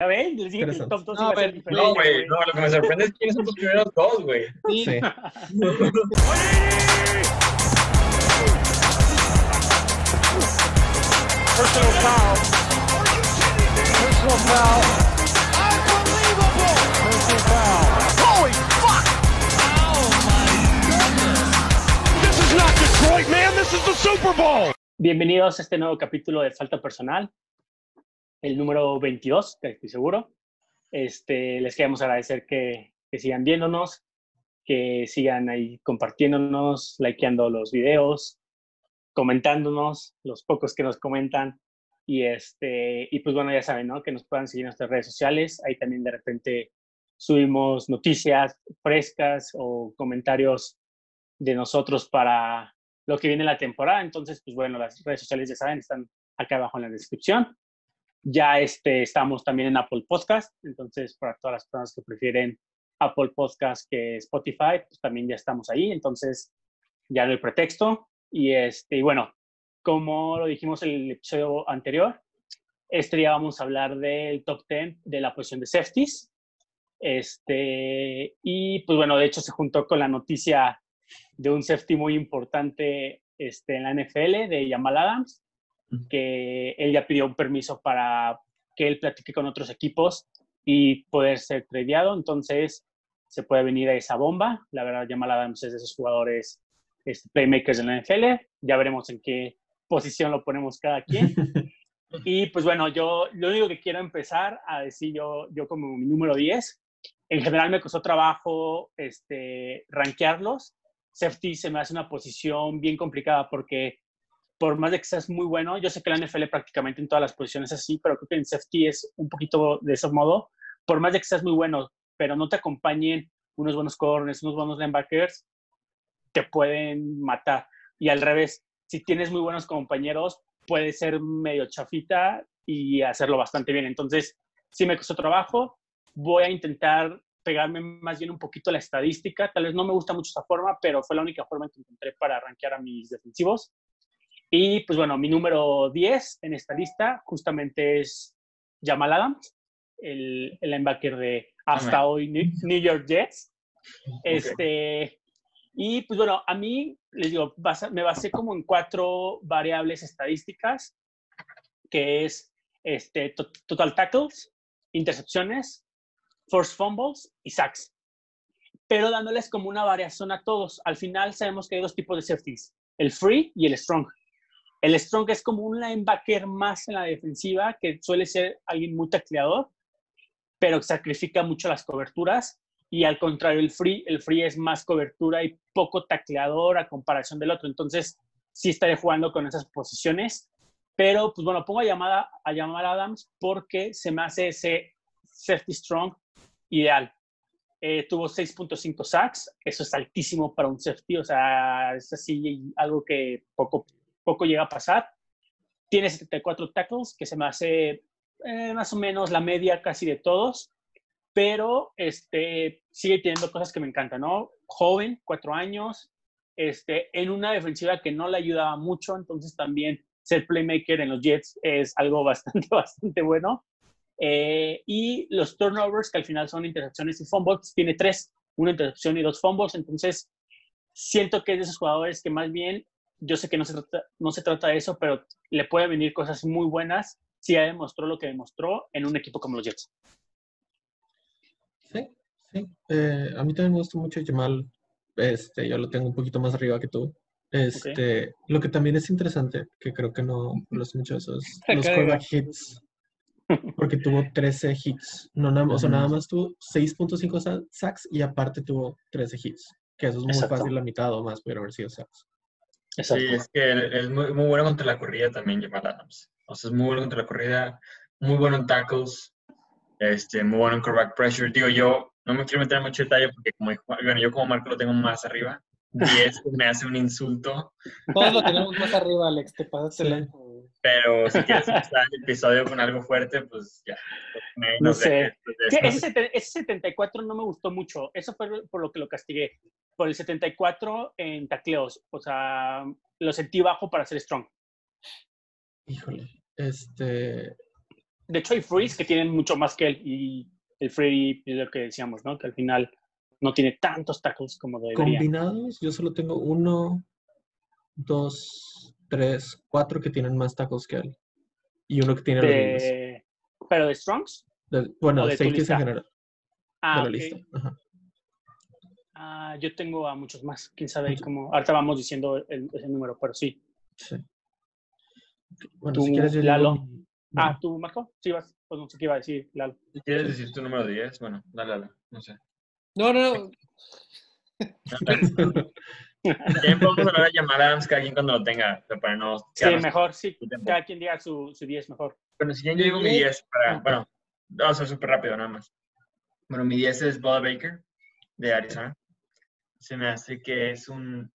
Ya ven, les dije que el top 2 No, iba a ser diferente. No, güey, no, lo que me sorprende es quiénes son tus primeros dos, güey. Sí. Sí. Personal foul. Personal foul. Unbelievable. Personal foul. Holy fuck! Oh my goodness. This is not Detroit, man. This is the Super Bowl. Bienvenidos a este nuevo capítulo de Falta Personal, el número 22, que estoy seguro. Este, les queremos agradecer que, que sigan viéndonos, que sigan ahí compartiéndonos, likeando los videos, comentándonos, los pocos que nos comentan. Y, este, y pues bueno, ya saben, ¿no? Que nos puedan seguir en nuestras redes sociales. Ahí también de repente subimos noticias frescas o comentarios de nosotros para lo que viene la temporada. Entonces, pues bueno, las redes sociales ya saben, están acá abajo en la descripción. Ya este, estamos también en Apple Podcast, entonces para todas las personas que prefieren Apple Podcast que Spotify, pues también ya estamos ahí, entonces ya no hay pretexto. Y, este, bueno, como lo dijimos en el episodio anterior, este día vamos a hablar del top 10 de la posición de safeties. Este, y pues bueno, de hecho se juntó con la noticia de un safety muy importante este, en la NFL, de Jamal Adams, que él ya pidió un permiso para que él platique con otros equipos y poder ser tradeado. Entonces, se puede venir a esa bomba. La verdad, Jamal Adams es de esos jugadores este, playmakers de la NFL. Ya veremos en qué posición lo ponemos cada quien. y pues bueno, yo lo único que quiero empezar a decir yo, yo como mi número 10, en general me costó trabajo este, rankearlos. Safety se me hace una posición bien complicada porque por más de que seas muy bueno, yo sé que la NFL prácticamente en todas las posiciones es así, pero creo que en safety es un poquito de ese modo. Por más de que seas muy bueno, pero no te acompañen unos buenos corners, unos buenos linebackers, te pueden matar. Y al revés, si tienes muy buenos compañeros, puede ser medio chafita y hacerlo bastante bien. Entonces, sí me costó trabajo. Voy a intentar pegarme más bien un poquito la estadística. Tal vez no me gusta mucho esa forma, pero fue la única forma que encontré para rankear a mis defensivos. Y pues bueno, mi número 10 en esta lista justamente es Jamal Adams, el, el linebacker de hasta hoy New, New York Jets. Este, y pues bueno, a mí, les digo, basa- me basé como en cuatro variables estadísticas, que es este, to- total tackles, intercepciones, forced fumbles y sacks. Pero dándoles como una variación a todos. Al final sabemos que hay dos tipos de safeties, el free y el strong. El strong es como un linebacker más en la defensiva, que suele ser alguien muy tacleador, pero sacrifica mucho las coberturas. Y al contrario, el free, el free es más cobertura y poco tacleador a comparación del otro. Entonces, sí estaré jugando con esas posiciones. Pero, pues bueno, pongo a llamada a a Adams porque se me hace ese safety strong ideal. Eh, tuvo 6.5 sacks, eso es altísimo para un safety, o sea, es así algo que poco, poco llega a pasar. Tiene 74 tackles, que se me hace eh, más o menos la media casi de todos, pero este, sigue teniendo cosas que me encantan, ¿no? Joven, cuatro años, este, en una defensiva que no le ayudaba mucho, entonces también ser playmaker en los Jets es algo bastante, bastante bueno. Eh, y los turnovers, que al final son intercepciones y fumbles, tiene tres, una intercepción y dos fumbles, entonces siento que es de esos jugadores que más bien, yo sé que no se trata, no se trata de eso, pero le puede venir cosas muy buenas si ya demostró lo que demostró en un equipo como los Jets. Sí, sí. Eh, a mí también me gusta mucho Jamal. Este, yo lo tengo un poquito más arriba que tú. Este, lo que también es interesante, que creo que no lo sé mucho eso, es los quarterback hits. Porque tuvo 13 hits. No, nada, o sea, nada más tuvo 6.5 sa- sacks y aparte tuvo 13 hits. Que eso es muy Exacto. fácil, la mitad o más pudiera haber sido sacks. Exacto. Sí, es que él es muy, muy bueno contra la corrida también, Jamal Adams. O sea, es muy bueno contra la corrida, muy bueno en tackles, este, muy bueno en quarterback pressure. Digo, yo no me quiero meter en mucho detalle porque como, bueno, yo como Marco lo tengo más arriba. 10 me hace un insulto, Todos lo tenemos más arriba, Alex. Te pasaste Sí. Pero si quieres empezar el episodio con algo fuerte, pues ya. No sé. pues, Sí, ese, ese 74 no me gustó mucho. Eso fue por lo que lo castigué. Por el 74 en tacleos. O sea, lo sentí bajo para ser strong. Híjole. Este. de hecho hay frees que tienen mucho más que él y el free es lo que decíamos, ¿no? Que al final no tiene tantos tackles como debería. Combinados, yo solo tengo uno, dos, tres, cuatro que tienen más tackles que él. Y uno que tiene los mismos. Pero de Strongs. De- bueno, de safeties en general, Ah, de la ok. lista. Ajá. Ah, yo tengo a muchos más. Quién sabe Mucho- cómo. Ahorita vamos diciendo el- ese número, pero sí. Sí. Bueno, Tú, si quieres yo digo Lalo. mi- Ah, ¿tú, Marco? Sí, vas. Pues no sé qué iba a decir, Lalo. Si quieres decir tu número 10, bueno, dale, dale, no sé. No, no, no. También podemos hablar de llamar a Adams cada quien cuando lo tenga, para no Sí, mejor, sí. Cada quien diga su, su 10 mejor. Bueno, si ya yo digo mi 10 para, bueno, vamos a ser súper rápido nada más. Bueno, mi 10 es Boda Baker de Arizona. Se me hace que es un,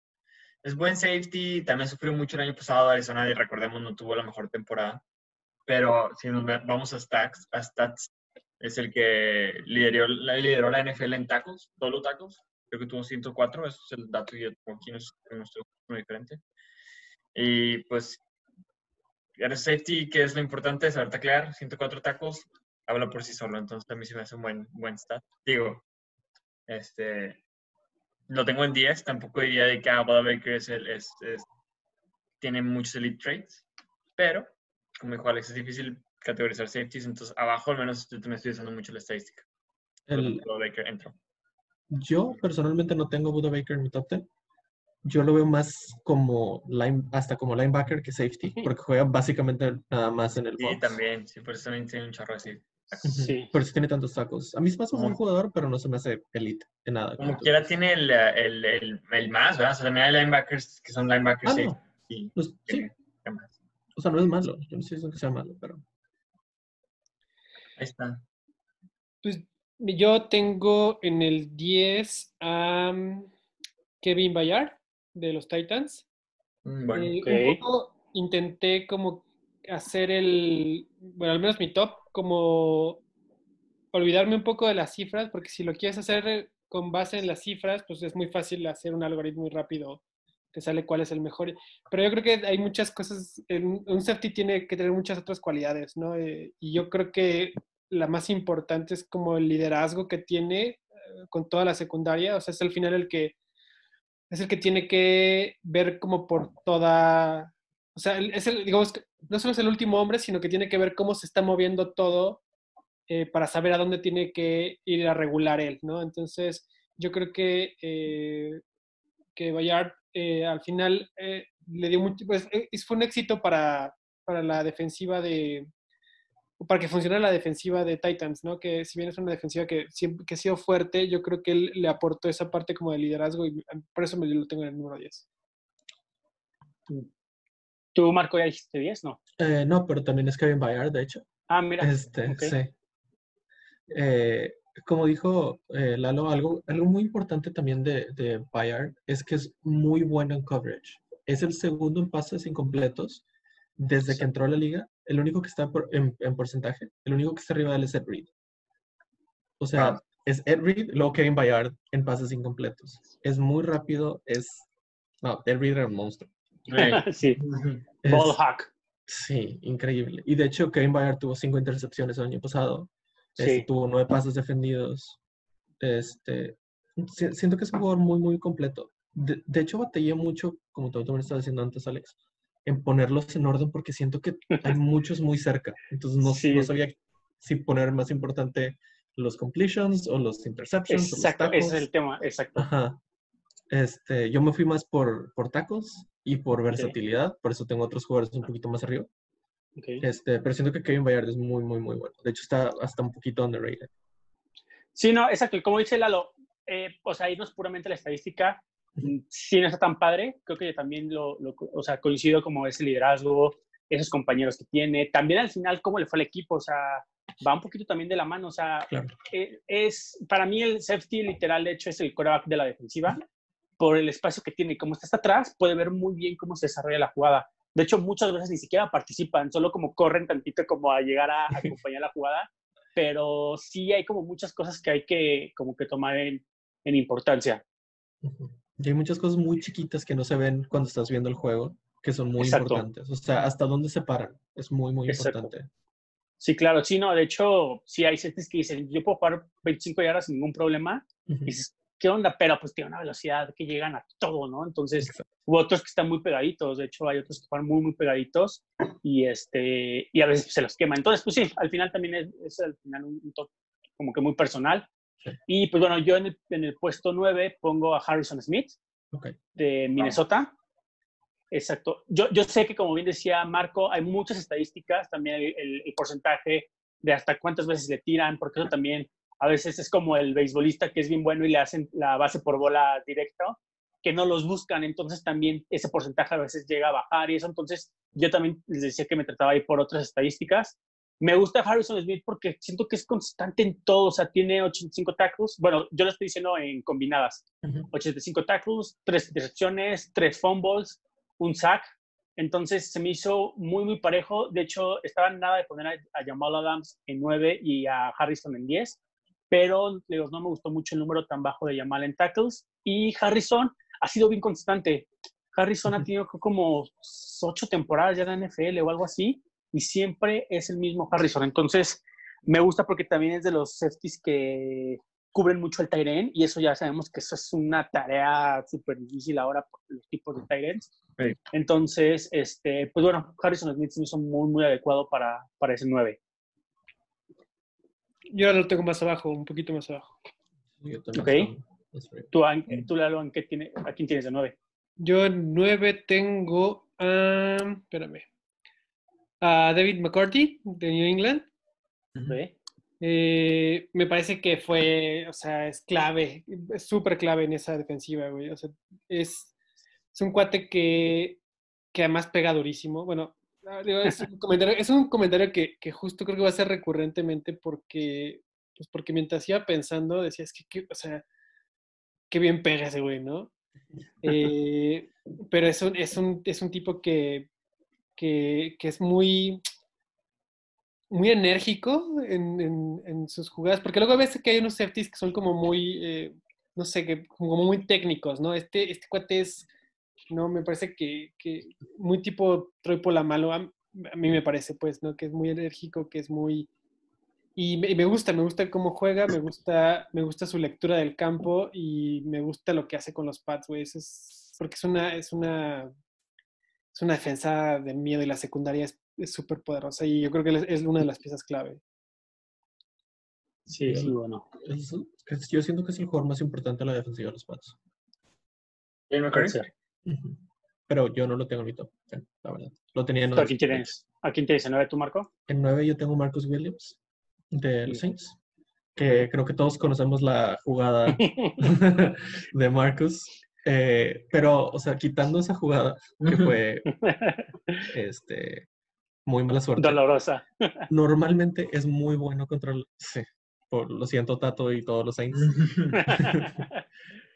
es buen safety, también sufrió mucho el año pasado Arizona y recordemos no tuvo la mejor temporada. Pero si nos vamos a stats, a stats es el que lideró, la- lideró la NFL en tackles, solo tackles. Creo que tuvo 104, eso es el dato que yo aquí, no es no estoy muy diferente. Y pues Eres safety, que es lo importante, saber taclear, 104 tacos, habla por sí solo, entonces a mí se me hace un buen, buen stat. Digo, este, lo tengo en 10, tampoco diría de que ah, Boda Baker es el, es, es- tiene muchos elite traits, pero, como dijo Alex, es difícil categorizar safeties, entonces abajo al menos yo me estoy usando mucho la estadística. el- Baker entró. Yo personalmente no tengo Buda Baker en mi top 10. Yo lo veo más como line, hasta como linebacker que safety, porque juega básicamente nada más en el Sí, box. también, sí, por eso también tiene un chorro así. Sí. Por eso tiene tantos tacos. A mí se me hace un buen jugador, pero no se me hace elite en nada. Como quiera tiene el, el, el, el más, ¿verdad? O sea, también hay linebackers que son linebackers Ah, no. y pues, sí, tiene- ¿qué más? o sea, no es malo. Yo no estoy diciendo que sea malo, pero Ahí está. Pues yo tengo en el 10 a mm, Kevin Bayard de los Titans. Mm, Bueno, Eh. Un poco intenté como hacer el, bueno, al menos mi top, como olvidarme un poco de las cifras, porque si lo quieres hacer con base en las cifras, pues es muy fácil hacer un algoritmo muy rápido, te sale cuál es el mejor. Pero yo creo que hay muchas cosas, un safety tiene que tener muchas otras cualidades, ¿no? Eh, y yo creo que la más importante es como el liderazgo que tiene eh, con toda la secundaria, o sea, es al final el que es el que tiene que ver como por toda, o sea, es el, digamos, no solo es el último hombre, sino que tiene que ver cómo se está moviendo todo eh, para saber a dónde tiene que ir a regular él, ¿no? Entonces, yo creo que, eh, que Bayard al final le dio mucho, pues fue un éxito para, para la defensiva de, para que funcionara la defensiva de Titans, ¿no? Que si bien es una defensiva que siempre que ha sido fuerte, yo creo que él le aportó esa parte como de liderazgo y por eso me lo tengo en el número 10. ¿Tú, Marco, ya dijiste 10? No. eh, no, pero también es Kevin Bayard, de hecho. Ah, mira. Este, sí. Eh, como dijo eh, Lalo, algo, algo muy importante también de, de Bayard es que es muy bueno en coverage. Es el segundo en pases incompletos desde que entró a la liga. El único que está por- en, en porcentaje, el único que está arriba de él es Ed Reed. O sea, Ah. es Ed Reed, luego Kevin Bayard en pases incompletos. Es muy rápido, es... No, Ed Reed era un monstruo. Eh, sí. Es- Ball hack. Sí, increíble. Y de hecho, Kevin Bayard tuvo cinco intercepciones el año pasado. Este, Sí. tuvo nueve pases defendidos. Este, si- siento que es un jugador muy, muy completo. De, de hecho, batallé mucho, como tú también estabas diciendo antes, Alex, en ponerlos en orden porque siento que hay muchos muy cerca. Entonces no, Sí. no sabía si poner más importante los completions o los interceptions. o los Exacto, ese es el tema, exacto. Ajá. Este, yo me fui más por, por tacos y por versatilidad, por eso tengo otros jugadores un poquito más arriba. Ok. Este, pero siento que Kevin Bayard es muy, muy, muy bueno. De hecho, está hasta un poquito underrated. Sí, no, exacto. Y como dice Lalo, eh, o sea, irnos puramente a la estadística, sí no está tan padre. Creo que también lo, lo- o sea, coincido como ese liderazgo, esos compañeros que tiene. También al final, cómo le fue al equipo, o sea, va un poquito también de la mano. O sea, Claro. eh, es, para mí el safety literal, de hecho, es el coreback de la defensiva. Por el espacio que tiene como está hasta atrás, puede ver muy bien cómo se desarrolla la jugada. De hecho, muchas veces ni siquiera participan, solo como corren tantito como a llegar a, a acompañar la jugada. Pero sí hay como muchas cosas que hay que como que tomar en, en importancia. Ujú. Y hay muchas cosas muy chiquitas que no se ven cuando estás viendo el juego, que son muy Exacto. importantes. O sea, hasta dónde se paran es muy, muy Exacto. importante. Sí, claro, sí, no, de hecho, sí hay safeties que dicen, yo puedo jugar 25 yardas sin ningún problema, Ujú. y dices, ¿qué onda? Pero pues tiene una velocidad que llegan a todo, ¿no? Entonces, hubo otros que están muy pegaditos, de hecho hay otros que van muy, muy pegaditos y, este, y a veces se los quema. Entonces, pues sí, al final también es, es al final un, un top como que muy personal. Y pues bueno, yo en el, en el puesto 9 pongo a Harrison Smith de Minnesota. Exacto. Yo, yo sé que, como bien decía Marco, hay muchas estadísticas, también el, el porcentaje de hasta cuántas veces le tiran, porque eso también a veces es como el beisbolista que es bien bueno y le hacen la base por bola directo, que no los buscan, entonces también ese porcentaje a veces llega a bajar y eso, entonces yo también les decía que me trataba ahí por otras estadísticas. Me gusta Harrison Smith porque siento que es constante en todo, o sea, tiene 85 tackles, bueno, yo lo estoy diciendo en combinadas, Ujú. 85 tackles, 3 intercepciones, 3 fumbles, un sack. Entonces se me hizo muy, muy parejo. De hecho, estaba nada de poner a, a Jamal Adams en 9 y a Harrison en 10, pero digo, no me gustó mucho el número tan bajo de Jamal en tackles. Y Harrison ha sido bien constante. Harrison ha tenido como 8 temporadas ya en la NFL o algo así, y siempre es el mismo Harrison. Entonces, me gusta porque también es de los safeties que cubren mucho el end y eso ya sabemos que eso es una tarea súper difícil ahora por los tipos de. Sí. Entonces, este, pues bueno, Harrison Smith se me hizo muy, muy adecuado para, para ese 9. Yo ahora lo tengo más abajo, un poquito más abajo. Yo también Ok. ¿Tú, tú Lalo, ¿en qué tiene, ¿a quién tienes de 9? Yo en 9 tengo a. Espérame. A David McCarthy de New England. Eh, me parece que fue, o sea, es clave, es súper clave en esa defensiva, güey. O sea, es, es un cuate que, que además pega durísimo. Bueno, ah, es un comentario, es un comentario que, que justo creo que va a ser recurrentemente porque, pues porque mientras iba pensando, decía, es que, que, o sea, qué bien pega ese güey, ¿no? Eh, pero es un, es un, es un tipo que, que, es muy, muy enérgico en, en- sus jugadas, porque luego a veces que hay unos safeties que son como muy, eh, no sé, que, como muy técnicos, ¿no? Este, este cuate es, no, me parece que, que muy tipo Troy Polamalu, a, a mí me parece, pues, ¿no? Que es muy enérgico, que es muy... Y me, gusta, me gusta cómo juega, me gusta, me gusta su lectura del campo y me gusta lo que hace con los pads, güey. Es, porque es una, es una, es una defensa de miedo y la secundaria es súper poderosa y yo creo que es una de las piezas clave. Sí, sí, bueno. Es- es- yo siento que es el jugador más importante de la defensiva de los Pats. Ser. Ujú. Pero yo no lo tengo en mi top, la verdad. Lo tenía en ¿Tú ¿A quién tienes? ¿A quién tienes en 9 tú, Marco? En 9 yo tengo Marcus Williams de los Sí. Saints, que creo que todos conocemos la jugada de Marcus. Eh, pero, o sea, quitando esa jugada, que fue este, muy mala suerte, Dolorosa. normalmente es muy bueno contra el... Sí, por, lo siento, Tato y todos los Saints.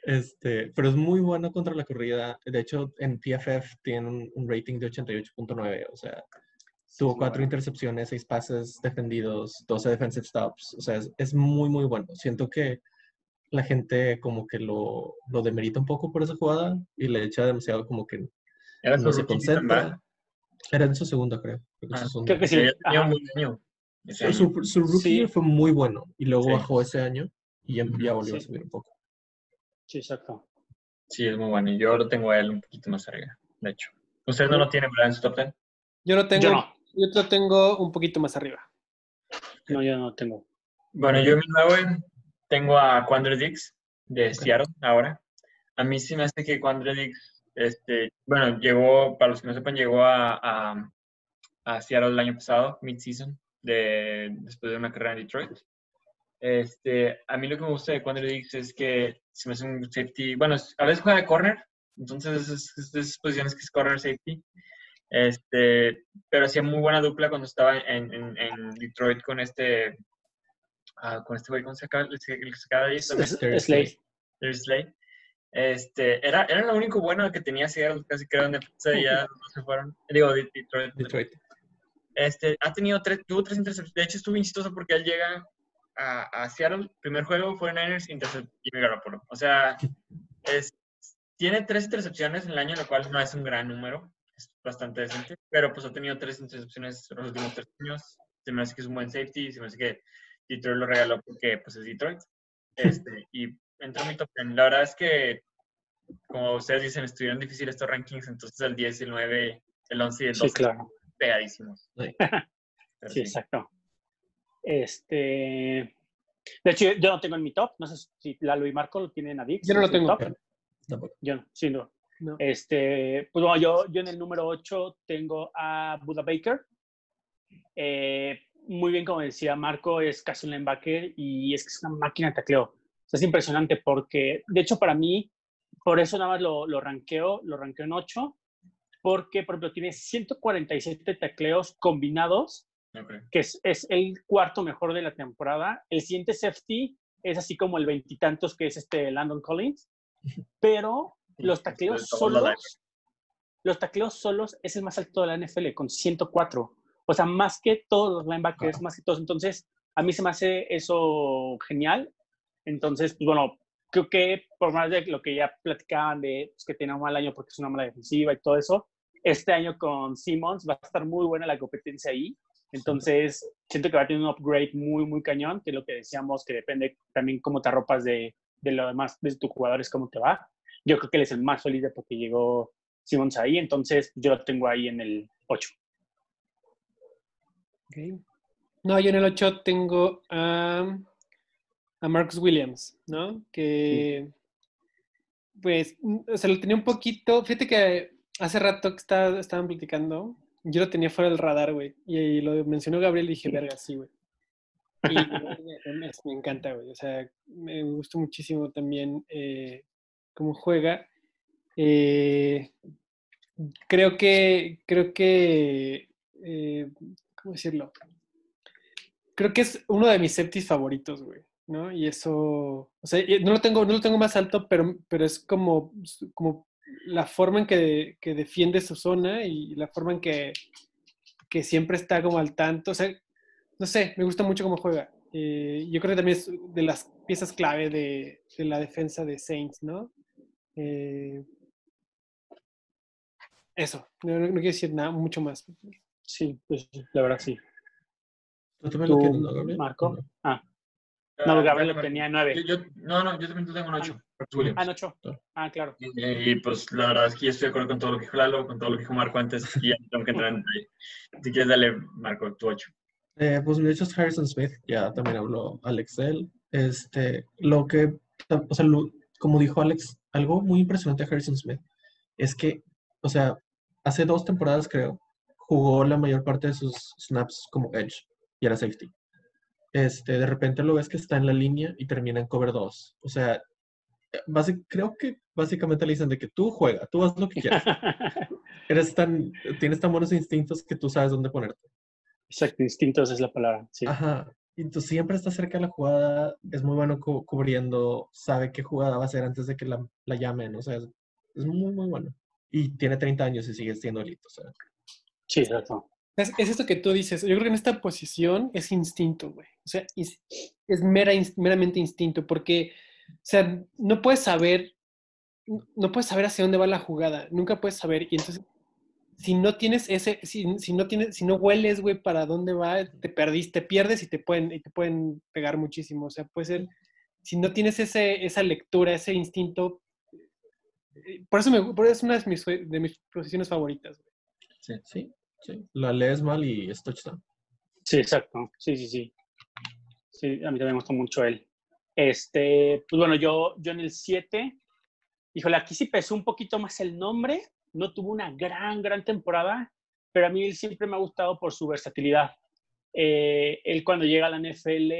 Este, pero es muy bueno contra la corrida. De hecho, en PFF tiene un, un rating de 88.9. O sea, tuvo cuatro intercepciones, seis pases defendidos, 12 defensive stops. O sea, es, es muy, muy bueno. Siento que la gente como que lo, lo demerita un poco por esa jugada y le echa demasiado como que Era no se concentra. Era en su segunda, creo. Creo que Ah, su segunda. Creo que sí. Ya tenía Ajá. un buen año. ese Su, año. su rookie Sí. fue muy bueno y luego Sí. bajó ese año y ya, ya volvió a subir un poco. Sí, exacto. Sí, es muy bueno. Y yo lo tengo a él un poquito más arriba, de hecho. ¿Usted no lo tiene, ¿verdad? En su top 10? Yo lo tengo, Yo yo, no. lo tengo un poquito más arriba. No, yo no tengo. Bueno, yo en mi tengo a Quandre Dix de Ok. Seattle ahora. A mí sí me hace que Quandre Dix, este, bueno, llegó, para los que no sepan, llegó a, a, a Seattle el año pasado, mid-season, de, después de una carrera en Detroit. Este, a mí lo que me gusta de Quandre Dix es que se me hace un safety, bueno, a veces juega de corner, entonces es, es de esas posiciones que es corner safety. Este, pero hacía muy buena dupla cuando estaba en, en, en Detroit con este, ah, con este güey, ¿cómo se acaba? El que el que se acaba de ir también, Es- Terry es Slade. Slade. Este, era, era lo único bueno que tenía Seattle, casi que era en defensa y ya no se fueron. Digo, de- Detroit. Detroit. Este, ha tenido tres, tuvo tres intercepciones. De hecho, estuvo insistoso porque él llega a, a Seattle. Primer juego fue Niners, intercepción Jimmy Garoppolo. O sea, es, tiene tres intercepciones en el año, lo cual no es un gran número. Es bastante decente. Pero pues ha tenido tres intercepciones en los últimos tres años. se me hace que es un buen safety, se me hace que Detroit lo regaló porque pues es Detroit. Este, y entró en mi top 10. La verdad es que, como ustedes dicen, estuvieron difíciles estos rankings, entonces el 10, el 9, el 11 y el 12 Sí, claro. pegadísimos. Sí. Exacto. Este. De hecho, yo no tengo en mi top. No sé si Lalo y Marco lo tienen a Dix. Yo no lo tengo. top. Tampoco. Yo no, sí, no. No. Este, pues bueno, yo, yo en el número 8 tengo a Buda Baker. Eh, muy bien, como decía Marco, es casi un linebacker y es que es una máquina de tacleo. O sea, es impresionante porque, de hecho, para mí, por eso nada más lo, lo ranqueo, lo ranqueo en 8, porque, por ejemplo, tiene 147 tacleos combinados que es, es el cuarto mejor de la temporada. El siguiente safety es así como el veintitantos, que es este Landon Collins, pero los tacleos solos, los tacleos solos es el más alto de la NFL con 104. O sea, más que todos los linebackers, más que todos. Entonces, a mí se me hace eso genial. Entonces, pues bueno, creo que por más de lo que ya platicaban de pues, que tiene un mal año porque es una mala defensiva y todo eso, este año con Simmons va a estar muy buena la competencia ahí. Entonces, siento que va a tener un upgrade muy, muy cañón, que es lo que decíamos, que depende también cómo te arropas de, de lo demás, de tus jugadores, cómo te va. Yo creo que él es el más de porque llegó Simmons ahí, entonces yo lo tengo ahí en el 8. No, yo en el 8 tengo a, a Marcus Williams, ¿no? Que, pues, o sea, lo tenía un poquito. Fíjate que hace rato que está- estaban platicando, yo lo tenía fuera del radar, güey. Y, lo mencionó Gabriel y dije, verga, sí, güey. Y me, me encanta, güey. O sea, me gustó muchísimo también eh, cómo juega. Eh, creo que, creo que, eh, ¿cómo decirlo? Creo que es uno de mis septis favoritos, güey, ¿no? Y eso, o sea, no lo tengo, no lo tengo más alto, pero, pero es como, como la forma en que, que defiende su zona y la forma en que, que siempre está como al tanto. O sea, no sé, me gusta mucho cómo juega. Eh, yo creo que también es de las piezas clave de, de la defensa de Saints, ¿no? Eh, eso, no quiero decir nada, mucho más. Sí, pues la verdad sí. ¿Tú también lo ¿Tú, tienes, no, Gabriel? Marco? ¿O no? Ah, Ah, no, Gabriel lo tenía en 9. Yo, yo- no, no, yo también tengo un 8. Williams. Ah, en 8. Ah, claro. Y, y, pues la verdad es que yo estoy de acuerdo con todo lo que dijo Lalo, con todo lo que dijo Marco antes, y ya tengo que entrar en detalle. Si quieres, dale, Marco, tu 8. Eh, pues de hecho es Harrison Smith, ya también habló Alex de él. Este, lo que, o sea, lo- como dijo Alex, algo muy impresionante de Harrison Smith es que, o sea, hace dos temporadas creo, jugó la mayor parte de sus snaps como edge y era safety. Este, de repente lo ves que está en la línea y termina en cover 2. O sea, basi- creo que básicamente le dicen de que tú juega, tú haz lo que quieras. Eres tan, tienes tan buenos instintos que tú sabes dónde ponerte. Exacto, instintos es la palabra. Sí. Ajá. Y Entonces siempre está cerca de la jugada, es muy bueno cu- cubriendo, sabe qué jugada va a hacer antes de que la, la llamen, o sea, es, es muy, muy bueno. Y tiene 30 años y sigue siendo elite, o sea. Sí, exacto. Es, es esto que tú dices. Yo creo que en esta posición es instinto, güey. O sea, es, es mera, meramente instinto, porque, o sea, no puedes saber, no puedes saber hacia dónde va la jugada. Nunca puedes saber. Y entonces, si no tienes ese, si, si no tienes, si no hueles, güey, para dónde va, te perdiste, te pierdes y te pueden, y te pueden pegar muchísimo. O sea, puede ser, si no tienes ese, esa lectura, ese instinto. eh, Por eso, me, por eso es una de mis, de mis posiciones favoritas. güey. Sí, sí, sí. La lees mal y es touchdown. Sí, exacto. Sí, sí, sí. Sí, a mí también me gustó mucho él. Este, pues bueno, yo, yo en el 7, híjole, aquí sí pesó un poquito más el nombre. No tuvo una gran, gran temporada, pero a mí él siempre me ha gustado por su versatilidad. Eh, él cuando llega a la NFL,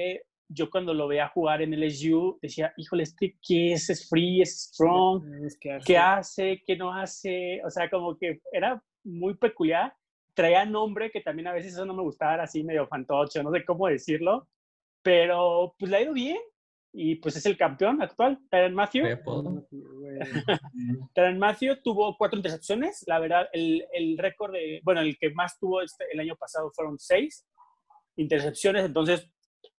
yo cuando lo veía jugar en el SU, decía, híjole, este qué es, es free, es strong, que qué hace, qué no hace, o sea, como que era muy peculiar. Traía nombre que también a veces eso no me gustaba, era así medio fantoche, no sé cómo decirlo, pero pues le ha ido bien y pues es el campeón actual, Tyron Matthew. Tyrann Matthew tuvo cuatro intercepciones, la verdad, el, el récord de, bueno, el que más tuvo este, el año pasado fueron seis intercepciones, entonces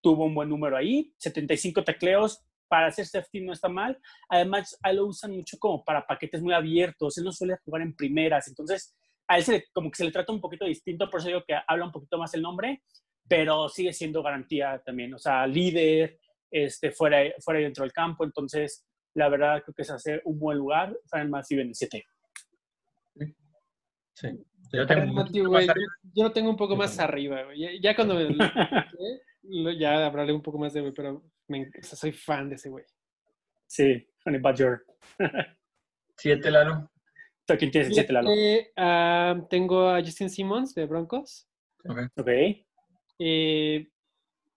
tuvo un buen número ahí, 75 tacleos, para hacer safety no está mal, además lo usan mucho como para paquetes muy abiertos, él no suele jugar en primeras, entonces a él se le- como que se le trata un poquito distinto, por eso digo que habla un poquito más el nombre, pero sigue siendo garantía también, o sea, líder, este, fuera, fuera y dentro del campo, entonces la verdad creo que es hacer un buen lugar, saben más y 7. Sí. Yo tengo un Mati, poquito güey, más yo, yo lo tengo un poco más arriba, güey. Ya, ya cuando me- lo- ya hablaré un poco más de güey, pero me en- o sea, soy fan de ese güey. Sí, Honey Badger. Siete, Lalo. ¿Tú quién tienes el 7, Lalo? Eh, ah, tengo a Justin Simmons de Broncos. Ok. Eh,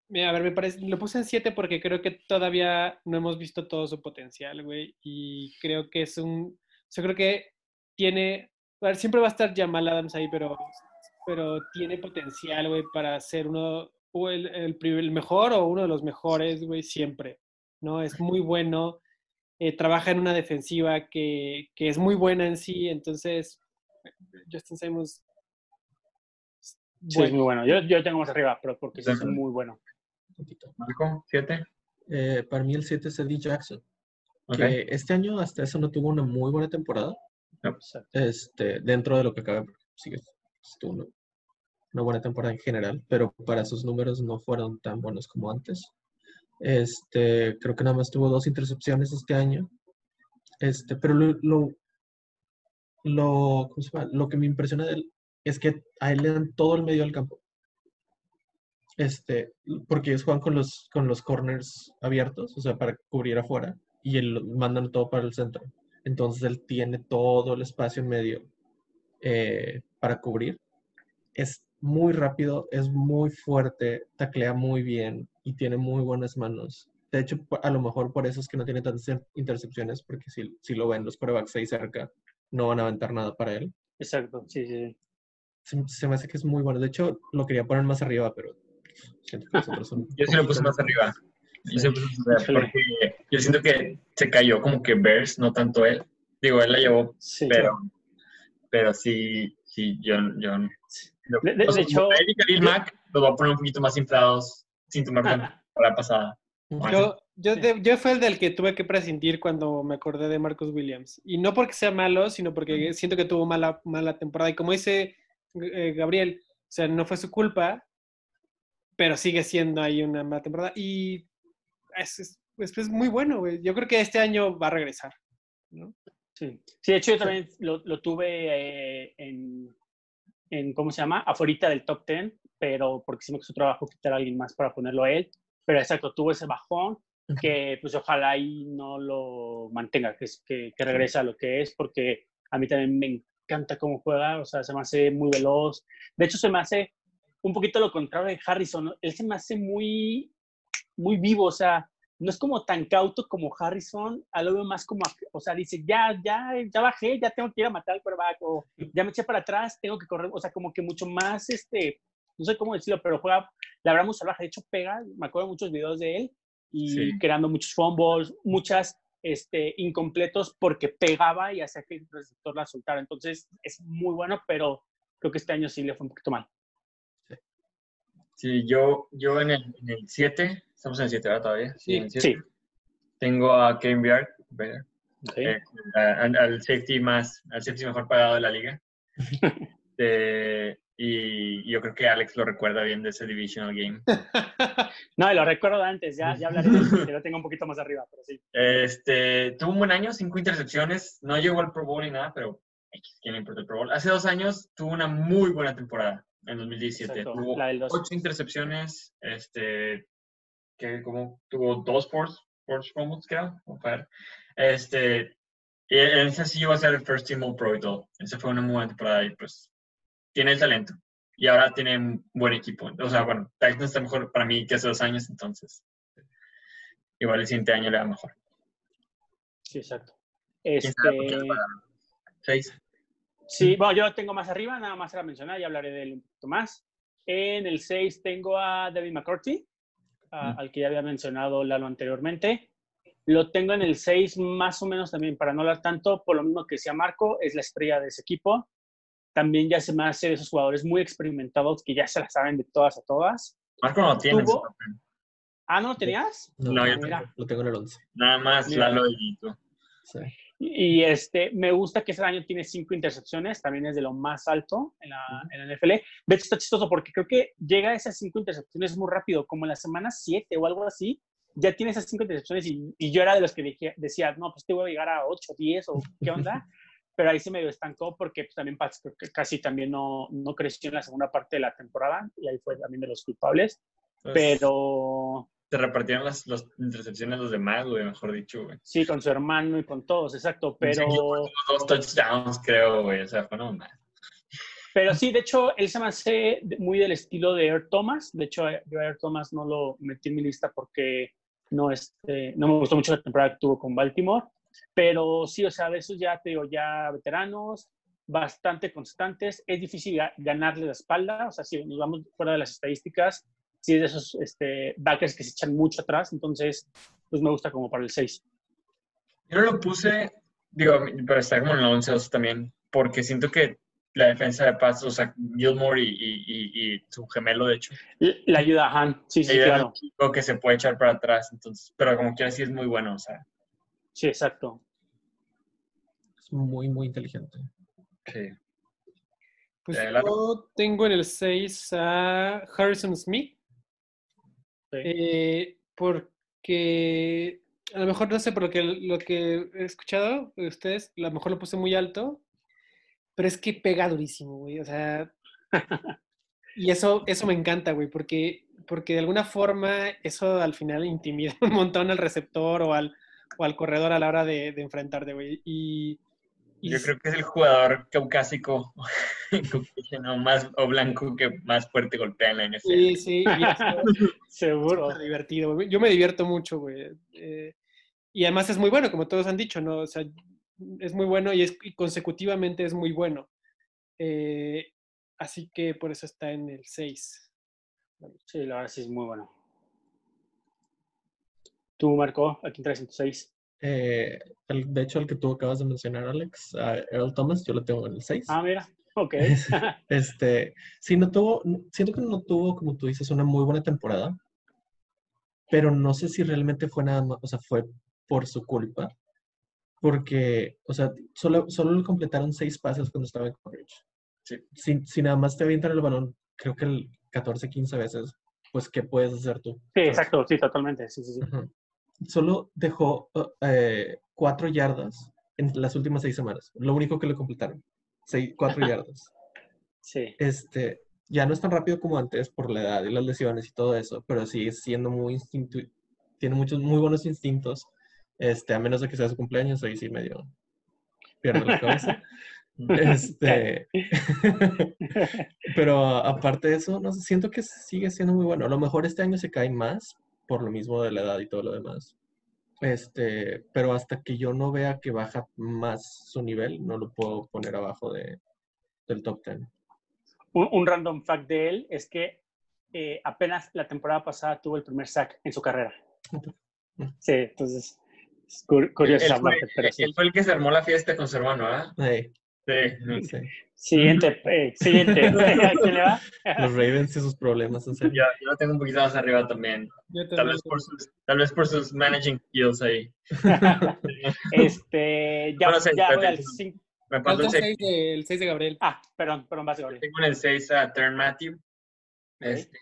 mira, a ver, me parece, lo puse en 7 porque creo que todavía no hemos visto todo su potencial, güey. Y creo que es un. Yo creo que tiene. A ver, siempre va a estar Jamal Adams ahí, pero, pero tiene potencial, güey, para ser uno. O el, el, el mejor o uno de los mejores, güey, siempre. ¿No? Es muy bueno. Eh, trabaja en una defensiva que, que es muy buena en sí. Entonces, Justin Simmons. Sí, es muy bueno. Yo, yo tengo más arriba, pero porque sí es muy bueno. poquito. Marco, siete. Eh, para mí el 7 es Eddie Jackson, que este año hasta eso no tuvo una muy buena temporada, Exacto. este, dentro de lo que cabe, sí estuvo una, una buena temporada en general, pero para sus números no fueron tan buenos como antes. Este, creo que nada más tuvo dos intercepciones este año. Este, pero lo, lo, lo, lo que me impresiona de él es que a él le dan todo el medio del campo. Este, porque ellos juegan con los, con los corners abiertos, o sea, para cubrir afuera, y él, mandan todo para el centro. Entonces él tiene todo el espacio en medio eh, para cubrir. Es muy rápido, es muy fuerte, taclea muy bien y tiene muy buenas manos. De hecho, a lo mejor por eso es que no tiene tantas in- intercepciones, porque si, si lo ven los corebacks ahí cerca, no van a aventar nada para él. Exacto, sí, sí. Se, se me hace que es muy bueno. De hecho, lo quería poner más arriba, pero siento que los otros son. Yo sí lo puse más arriba. Yo sí lo puse más arriba Híjole. porque yo siento que se cayó como que Bears, no tanto él. Digo, él la llevó, Sí, pero, pero sí, sí, yo, yo De- de- o sea, de hecho- Eric y Khalil Mack los voy a poner un poquito más inflados sin tomar cuenta la pasada. Yo, yo, de- yo fue el del que tuve que prescindir cuando me acordé de Marcus Williams. Y no porque sea malo, sino porque siento que tuvo mala, mala temporada. Y como dice eh, Gabriel, o sea, no fue su culpa, pero sigue siendo ahí una mala temporada. Y es, es, es- es muy bueno, güey. Yo creo que este año va a regresar. ¿no? Sí. Sí, de hecho yo también lo, lo tuve eh, en, en, ¿cómo se llama? Afuera del top 10, pero porque sí me costó trabajo quitar a alguien más para ponerlo a él. Pero exacto, tuvo ese bajón que pues ojalá ahí no lo mantenga, que, que, que regrese a lo que es, porque a mí también me encanta cómo juega, o sea, se me hace muy veloz. De hecho, se me hace un poquito lo contrario de Harrison, él se me hace muy, muy vivo, o sea, no es como tan cauto como Harrison, a lo veo más como, o sea, dice, ya, ya, ya bajé, ya tengo que ir a matar al quarterback, o ya me eché para atrás, tengo que correr, o sea, como que mucho más, este, no sé cómo decirlo, pero juega, la verdad, muy salvaje, de hecho, pega, me acuerdo de muchos videos de él, y Sí. creando muchos fumbles, muchas, este, incompletos, porque pegaba y hacía que el receptor la soltara, entonces, es muy bueno, pero creo que este año sí le fue un poquito mal. Sí, yo, yo en el 7, estamos en el 7 todavía. Sí. en el siete, Sí. Tengo a Kevin Ok. eh, al, al safety más, al safety mejor pagado de la liga. Eh, y yo creo que Alex lo recuerda bien de ese divisional game. No, y lo recuerdo antes, ya, ya hablaré de eso, que lo tengo un poquito más arriba, pero sí. Este, tuvo un buen año, cinco intercepciones, no llegó al Pro Bowl ni nada, pero ¿quién le importa el Pro Bowl? Hace dos años tuvo una muy buena temporada, en 2017. Exacto, Tuvo la del dos. ocho intercepciones, este, que como tuvo dos force, force fumbles, creo, vamos a ver. Este, y ese sí iba a ser el first team All Pro y todo. Esa fue una muy buena temporada y pues tiene el talento. Y ahora tiene un buen equipo. O sea, bueno, Titans está mejor para mí que hace dos años, entonces igual el siguiente año le va mejor. Sí, exacto. ¿Quién sabe por qué Este? Seis. sí, bueno, yo tengo más arriba, nada más era mencionar, ya hablaré de él un poquito más. En el 6 tengo a David McCarthy, a- Mm. al que ya había mencionado Lalo anteriormente. Lo tengo en el 6 más o menos también, para no hablar tanto, por lo mismo que decía Marco, es la estrella de ese equipo. También ya se me hace de esos jugadores muy experimentados que ya se la saben de todas a todas. Marco no tiene. Tuvo- Ah, ¿no lo tenías? No, No, yo mira. lo tengo en el 11. Nada más Mira. Lalo y tú. Sí. Y este, me gusta que ese año tiene cinco intercepciones, también es de lo más alto en la, en la NFL. De hecho, está chistoso porque creo que llega a esas cinco intercepciones muy rápido, como en la semana 7 o algo así, ya tiene esas cinco intercepciones y, y yo era de los que dije, decía, no, pues te voy a llegar a 8, 10 o qué onda. Pero ahí se medio estancó porque pues, también casi también no, no creció en la segunda parte de la temporada y ahí fue también de los culpables. Pues, Pero Se repartieron las, las intercepciones los demás, güey, mejor dicho, güey. sí, con su hermano y con todos, exacto. Pero... Dos touchdowns, creo, güey. O sea, fue no más. Pero sí, de hecho, él se me hace muy del estilo de Air Thomas. De hecho, eh, yo a Air Thomas no lo metí en mi lista porque no, este, no me gustó mucho la temporada que tuvo con Baltimore. Pero sí, o sea, de esos ya te digo, ya veteranos, bastante constantes. Es difícil ga- ganarle la espalda. O sea, si nos vamos fuera de las estadísticas, sí es de esos este, backers que se echan mucho atrás. Entonces, pues me gusta como para el 6. Yo lo puse, digo, pero está como en el 11 12 también, porque siento que la defensa de Pats, o sea, Gilmore y, y, y, y su gemelo, de hecho, La ayuda a Han. Sí, sí, claro. que se puede echar para atrás, entonces, pero como quiera sí es muy bueno, o sea. Sí, exacto. Es muy, muy inteligente. Sí. Pues Eh, yo tengo en el 6 a Harrison Smith. Sí. eh, porque a lo mejor no sé, por lo que, lo que he escuchado de ustedes, a lo mejor lo puse muy alto, pero es que pega durísimo, güey. O sea, y eso, eso me encanta, güey, porque, porque de alguna forma eso al final intimida un montón al receptor o al, o al corredor a la hora de, de enfrentarte, güey. Y, y Yo creo que es el jugador caucásico caucasiano más o blanco que más fuerte golpea en la NFL. Sí, sí, y eso- Seguro. divertido, güey. Yo me divierto mucho, güey. Eh, y además es muy bueno, como todos han dicho, ¿no? O sea, es muy bueno y, es, y consecutivamente es muy bueno. Eh, así que por eso está en el 6. Sí, la verdad sí es muy bueno. Tú, Marco, aquí traes en tu 6. Eh, el- de hecho, el que tú acabas de mencionar, Alex, a Earl Thomas, yo lo tengo en el 6. Ah, mira. Ok. Este, sí, no tuvo, siento que no tuvo, como tú dices, una muy buena temporada, pero no sé si realmente fue nada más, o sea, fue por su culpa, porque, o sea, solo, solo le completaron seis pases cuando estaba en college. Sí. Si, si nada más te avientan el balón, creo que el 14, 15 veces, pues, ¿qué puedes hacer tú? Sí, exacto, sí, totalmente. Sí, sí, sí. Ujú. Solo dejó uh, eh, cuatro yardas en las últimas seis semanas. Lo único que le completaron. Seis, cuatro yardas. Sí. Este, ya no es tan rápido como antes por la edad y las lesiones y todo eso, pero sigue siendo muy instinto, tiene muchos muy buenos instintos. Este, a menos de que sea su cumpleaños, ahí sí medio pierde la cabeza. Este, pero aparte de eso, no sé, siento que sigue siendo muy bueno. A lo mejor este año se cae más por lo mismo de la edad y todo lo demás. Este, pero hasta que yo no vea que baja más su nivel, no lo puedo poner abajo de, del top 10. Un, un random fact de él es que eh, apenas la temporada pasada tuvo el primer sack en su carrera. Sí, entonces es cur- curioso Él fue, parte, pero sí. él fue el que se armó la fiesta con su hermano, ¿verdad? Hey, Sí. sí. Siguiente, eh, siguiente. ¿A quién le va? Los Ravens y sus problemas, en serio. Yo, yo lo tengo un poquito más arriba también. Tal vez por sus, tal vez por sus managing skills ahí. Este, ya, Bueno, sí, ya voy al cinco. Me falta Falta el el 6. 6 de, el seis de Gabriel. Ah, perdón, perdón, vas, Gabriel. Tengo en el 6 a Terran Matthew. Este,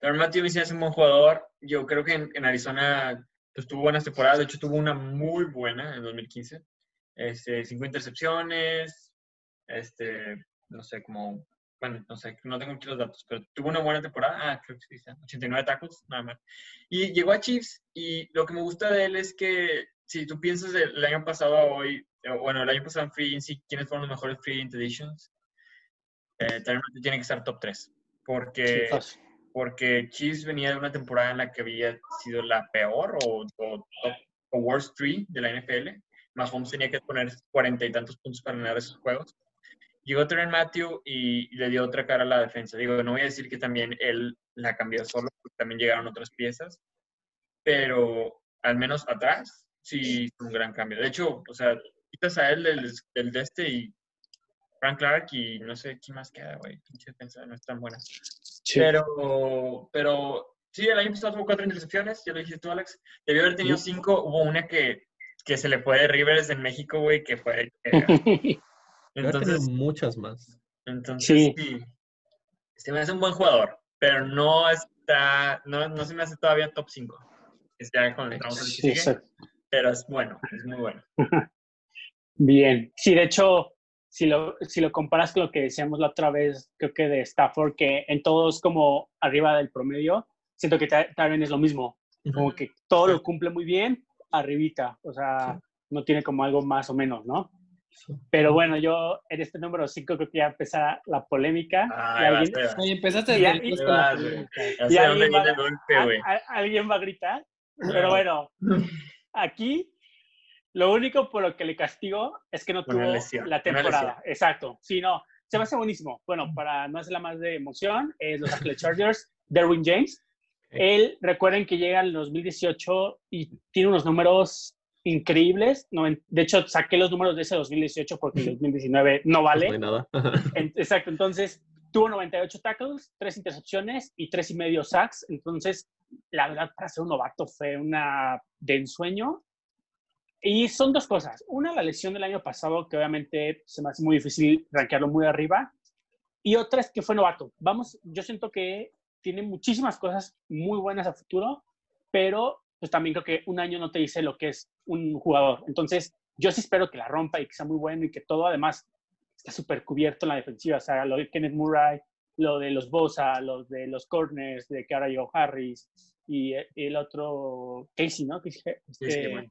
Terran Matthew sí es un buen jugador. Yo creo que en, en Arizona pues, tuvo buenas temporadas. De hecho, tuvo una muy buena en 2015. Este, cinco intercepciones. Este, no sé, como. Bueno, no sé, no tengo los datos, pero tuvo una buena temporada. Ah, creo que sí, sí, 89 tackles, nada más. Y llegó a Chiefs. Y lo que me gusta de él es que si tú piensas del año pasado a hoy, bueno, el año pasado en Free Agency, ¿quiénes fueron los mejores Free Editions? eh, tiene que estar top 3. Sí, Porque, porque Chiefs venía de una temporada en la que había sido la peor o, o, top- o worst 3 de la NFL. Mahomes tenía que poner cuarenta y tantos puntos para ganar esos juegos. Llegó Tyrann Matthew y le dio otra cara a la defensa. Digo, no voy a decir que también él la cambió solo, porque también llegaron otras piezas, pero al menos atrás sí es un gran cambio. De hecho, o sea, quitas a él del, del de este y Frank Clark y no sé quién más queda, güey. Pinche defensa no es tan buena. Sí. Pero, pero sí, el año pasado tuvo cuatro intercepciones, ya lo dijiste tú, Alex. Debió haber tenido cinco. Hubo una que, que se le fue de Rivers en México, güey, que fue... tener entonces, muchas más. entonces Sí. sí. Se me hace un buen jugador, pero no está, no, no se me hace todavía top 5. Es ya cuando entramos al que Sí, pero es bueno, es muy bueno. Bien. Sí, de hecho, si lo, si lo comparas con lo que decíamos la otra vez, creo que de Stafford, que en todos como arriba del promedio, siento que ta- también es lo mismo. Como que todo lo cumple muy bien, arribita. O sea, no tiene como algo más o menos, ¿no? Pero bueno, yo en este número 5 creo que ya empezará la polémica. Ah, y alguien. Oye, empezaste Y con la polémica. Alguien va- golpe, a- güey. a- alguien va a gritar, pero bueno, aquí lo único por lo que le castigo es que no Una tuvo lesión, la temporada. Exacto. Sí, no. Se me hace buenísimo. Bueno, para no hacerla más de emoción, es Los Ángeles Chargers, Derwin James. Él, recuerden que llega el 2018 y tiene unos números increíbles. Noven- De hecho, saqué los números de ese 2018 porque el 2019 no vale. no nada. Exacto, entonces tuvo 98 tackles, 3 intercepciones y 3 y medio sacks. Entonces, la verdad, para ser un novato fue una de ensueño. Y son dos cosas. Una, la lesión del año pasado, que obviamente se me hace muy difícil rankearlo muy arriba. Y otra es que fue novato. Vamos, yo siento que tiene muchísimas cosas muy buenas a futuro, pero pues también creo que un año no te dice lo que es un jugador. Entonces, yo sí espero que la rompa y que sea muy bueno y que todo además está súper cubierto en la defensiva. O sea, lo de Kenneth Murray, lo de los Bosa, lo de los corners, de que ahora llegó Harris y eh, el otro Casey, ¿no? Casey, este,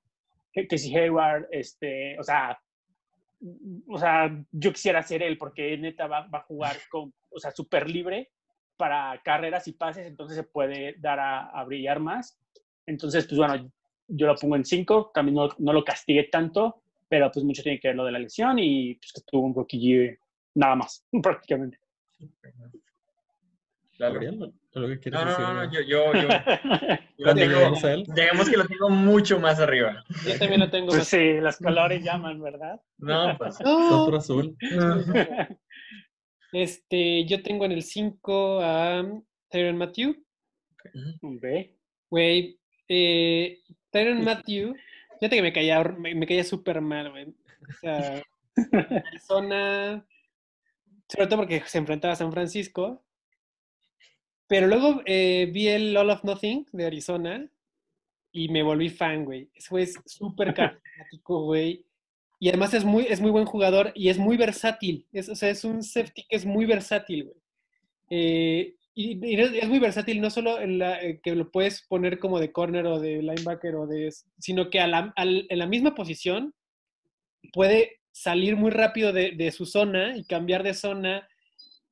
Casey Hayward, este, o sea, mm, o sea, yo quisiera ser él porque neta va, va a jugar con, o sea, súper libre para carreras y pases, entonces se puede dar a, a brillar más. Entonces, pues bueno, yo lo pongo en 5, también no, no lo castigué tanto, pero pues mucho tiene que ver lo de la lesión y pues que tuvo un rookie year nada más, prácticamente. Claro. Gabriel, ¿algo que quieres No, no, decir? no, no, yo, yo, yo, yo lo ¿Cuándo tengo, digamos que lo tengo mucho más arriba. Yo también lo tengo pues más. sí, los colores llaman, ¿verdad? No, pues. No. Otro azul. Este, yo tengo en el 5 a Tyron Matthew. Ve. Güey, eh, Tyron Matthew, fíjate que me caía, me, me caía súper mal, güey. O sea, Arizona, sobre todo porque se enfrentaba a San Francisco. Pero luego eh, vi el All of Nothing de Arizona y me volví fan, güey. Ese güey es súper carismático, güey. Y además es muy, es muy buen jugador y es muy versátil. Es, o sea, es un safety que es muy versátil, güey. Eh, y, es, muy versátil, no solo en la, eh, que lo puedes poner como de corner o de linebacker, o de, sino que a la- al- en la misma posición puede salir muy rápido de, su zona y cambiar de zona.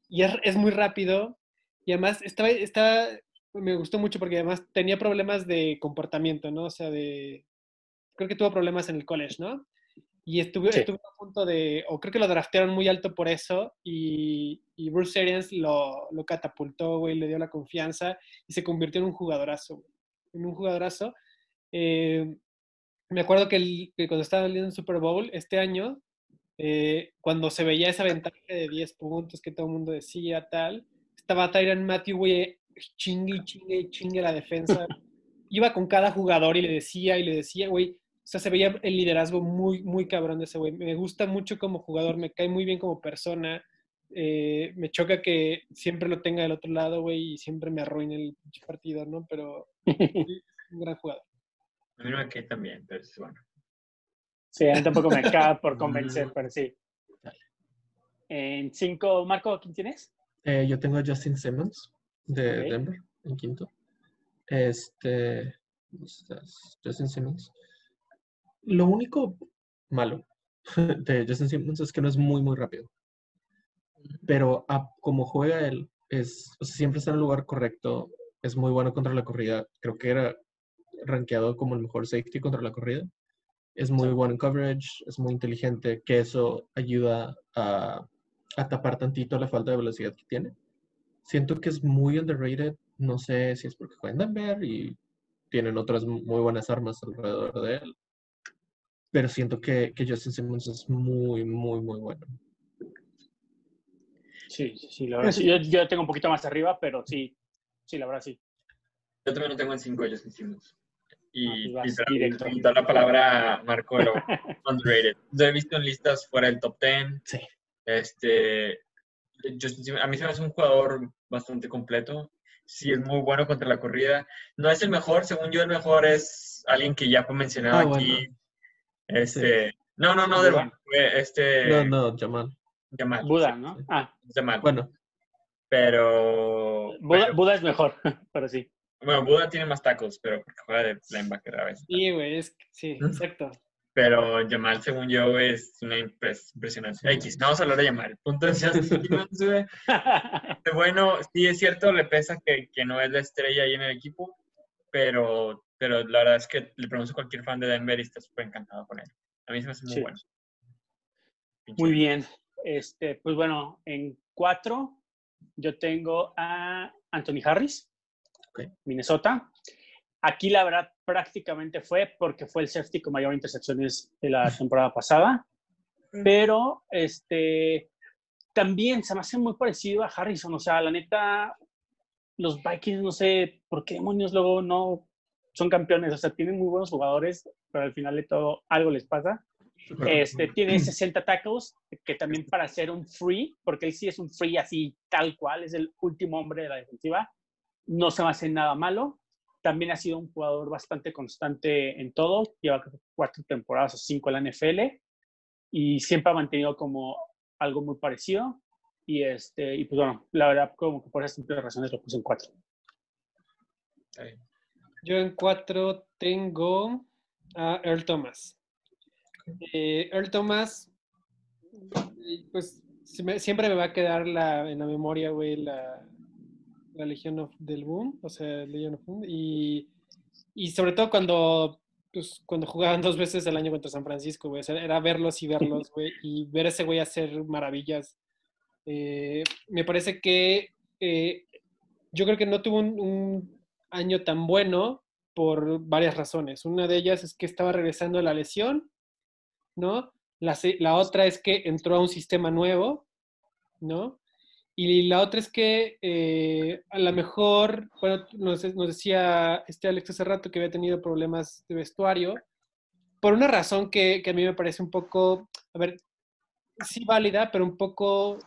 Y es, muy rápido. Y además estaba, me gustó mucho porque además tenía problemas de comportamiento, ¿no? O sea, de... Creo que tuvo problemas en el college, ¿no? Y estuve, Sí. estuve a punto de, o creo que lo draftearon muy alto por eso, y, y Bruce Arians lo, lo catapultó, güey, le dio la confianza y se convirtió en un jugadorazo, güey, en un jugadorazo. Eh, me acuerdo que, el- que cuando estaba en el Super Bowl este año, eh, cuando se veía esa ventaja de 10 puntos que todo el mundo decía, tal, estaba Tyron Matthew, güey, chingue chingue chingue la defensa. Iba con cada jugador y le decía y le decía, güey, o sea, se veía el liderazgo muy, muy cabrón de ese güey. Me gusta mucho como jugador, me cae muy bien como persona. Eh, me choca que siempre lo tenga del otro lado, güey, y siempre me arruine el partido, ¿no? Pero sí, es un gran jugador. A mí no me cae también, pero es bueno. Sí, a mí tampoco me acaba por convencer, pero sí. En cinco, Marco, ¿quién tienes? Eh, yo tengo a Justin Simmons de. Denver en quinto. Este. ¿dónde estás? Justin Simmons. Lo único malo de Justin Simmons es que no es muy, muy rápido. Pero a- como juega él, es, o sea, siempre está en el lugar correcto. Es muy bueno contra la corrida. Creo que era rankeado como el mejor safety contra la corrida. Es muy bueno en coverage, es muy inteligente, que eso ayuda a, a tapar tantito la falta de velocidad que tiene. Siento que es muy underrated. No sé si es porque juega en Denver y tienen otras muy buenas armas alrededor de él. Pero siento que, que Justin Simmons es muy, muy, muy bueno. Sí, sí, sí, la verdad. sí. Yo, yo tengo un poquito más arriba, pero sí, sí, la verdad sí. Yo también lo tengo en 5 ellos en Simmons. y, pues directo. quitó la palabra Marco lo underrated. Lo he visto en listas fuera del top 10. Sí. Este, Justin Simmons- a mí se me hace un jugador bastante completo. Sí, es muy bueno contra la corrida. No es el mejor, según yo, el mejor es alguien que ya fue mencionado Ah, aquí. bueno. Este, no, no, no, de este No, no, Jamal. Jamal, Buda, ¿no? sí. Ah, Jamal. Bueno, Pero, Buda, pero- Buda es mejor, pero sí. bueno, Buda tiene más tacos, pero porque juega de linebacker a veces. Sí, güey, es, sí, ¿Mm? exacto. Pero Jamal, según yo, es una impres- impresionante. X, no vamos a hablar de Jamal. Punto es Justin Simmons, güey. Bueno, sí es cierto, le pesa que, que no es la estrella ahí en el equipo, pero, pero la verdad es que le pregunto a cualquier fan de Denver y está súper encantado con él. A mí se me hace muy Sí. bueno. Pinche- Muy bien. Este, pues bueno, en cuatro yo tengo a Anthony Harris, Ok. Minnesota. Aquí la verdad prácticamente fue porque fue el safety con mayor intercepciones de la temporada pasada, pero este también se me hace muy parecido a Harrison, o sea, la neta los Vikings no sé por qué demonios luego no son campeones, o sea, tienen muy buenos jugadores, pero al final de todo algo les pasa. Este, tiene 60 tackles, que también para ser un free, porque él sí es un free así tal cual, es el último hombre de la defensiva, no se me hace nada malo. También ha sido un jugador bastante constante en todo, lleva cuatro temporadas o cinco en la NFL y siempre ha mantenido como algo muy parecido. Y, este, y pues bueno, la verdad, como que por esas simples razones lo puse en cuatro. Bien. Yo en cuatro tengo a Earl Thomas. Eh, Earl Thomas, pues siempre me va a quedar en la memoria, güey, la, la Legión of- del Boom, o sea, Legion of Boom, y, y sobre todo cuando, pues, cuando jugaban dos veces al año contra San Francisco, güey, era verlos y verlos, güey, y ver a ese güey hacer maravillas. Eh, me parece que eh, yo creo que no tuvo un año tan bueno por varias razones. Una de ellas es que estaba regresando de la lesión, ¿no? La, la otra es que entró a un sistema nuevo, ¿no? Y la otra es que eh, a lo mejor, bueno, nos, nos decía este Alex hace rato que había tenido problemas de vestuario, por una razón que, que a mí me parece un poco, a ver, sí válida, pero un poco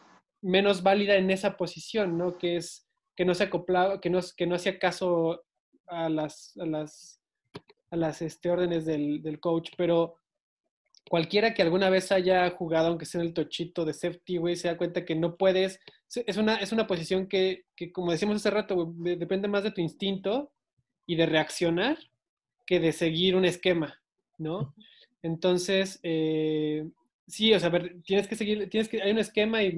menos válida en esa posición, ¿no? Que es que no se acoplaba, que no, que no hacía caso a las, a las, a las este, órdenes del, del coach, pero cualquiera que alguna vez haya jugado, aunque sea en el tochito de safety, güey, se da cuenta que no puedes, es una, es una posición que, que como decíamos hace rato, depende más de tu instinto y de reaccionar que de seguir un esquema, ¿no? Entonces, eh, sí, o sea, tienes que seguir, tienes que, hay un esquema y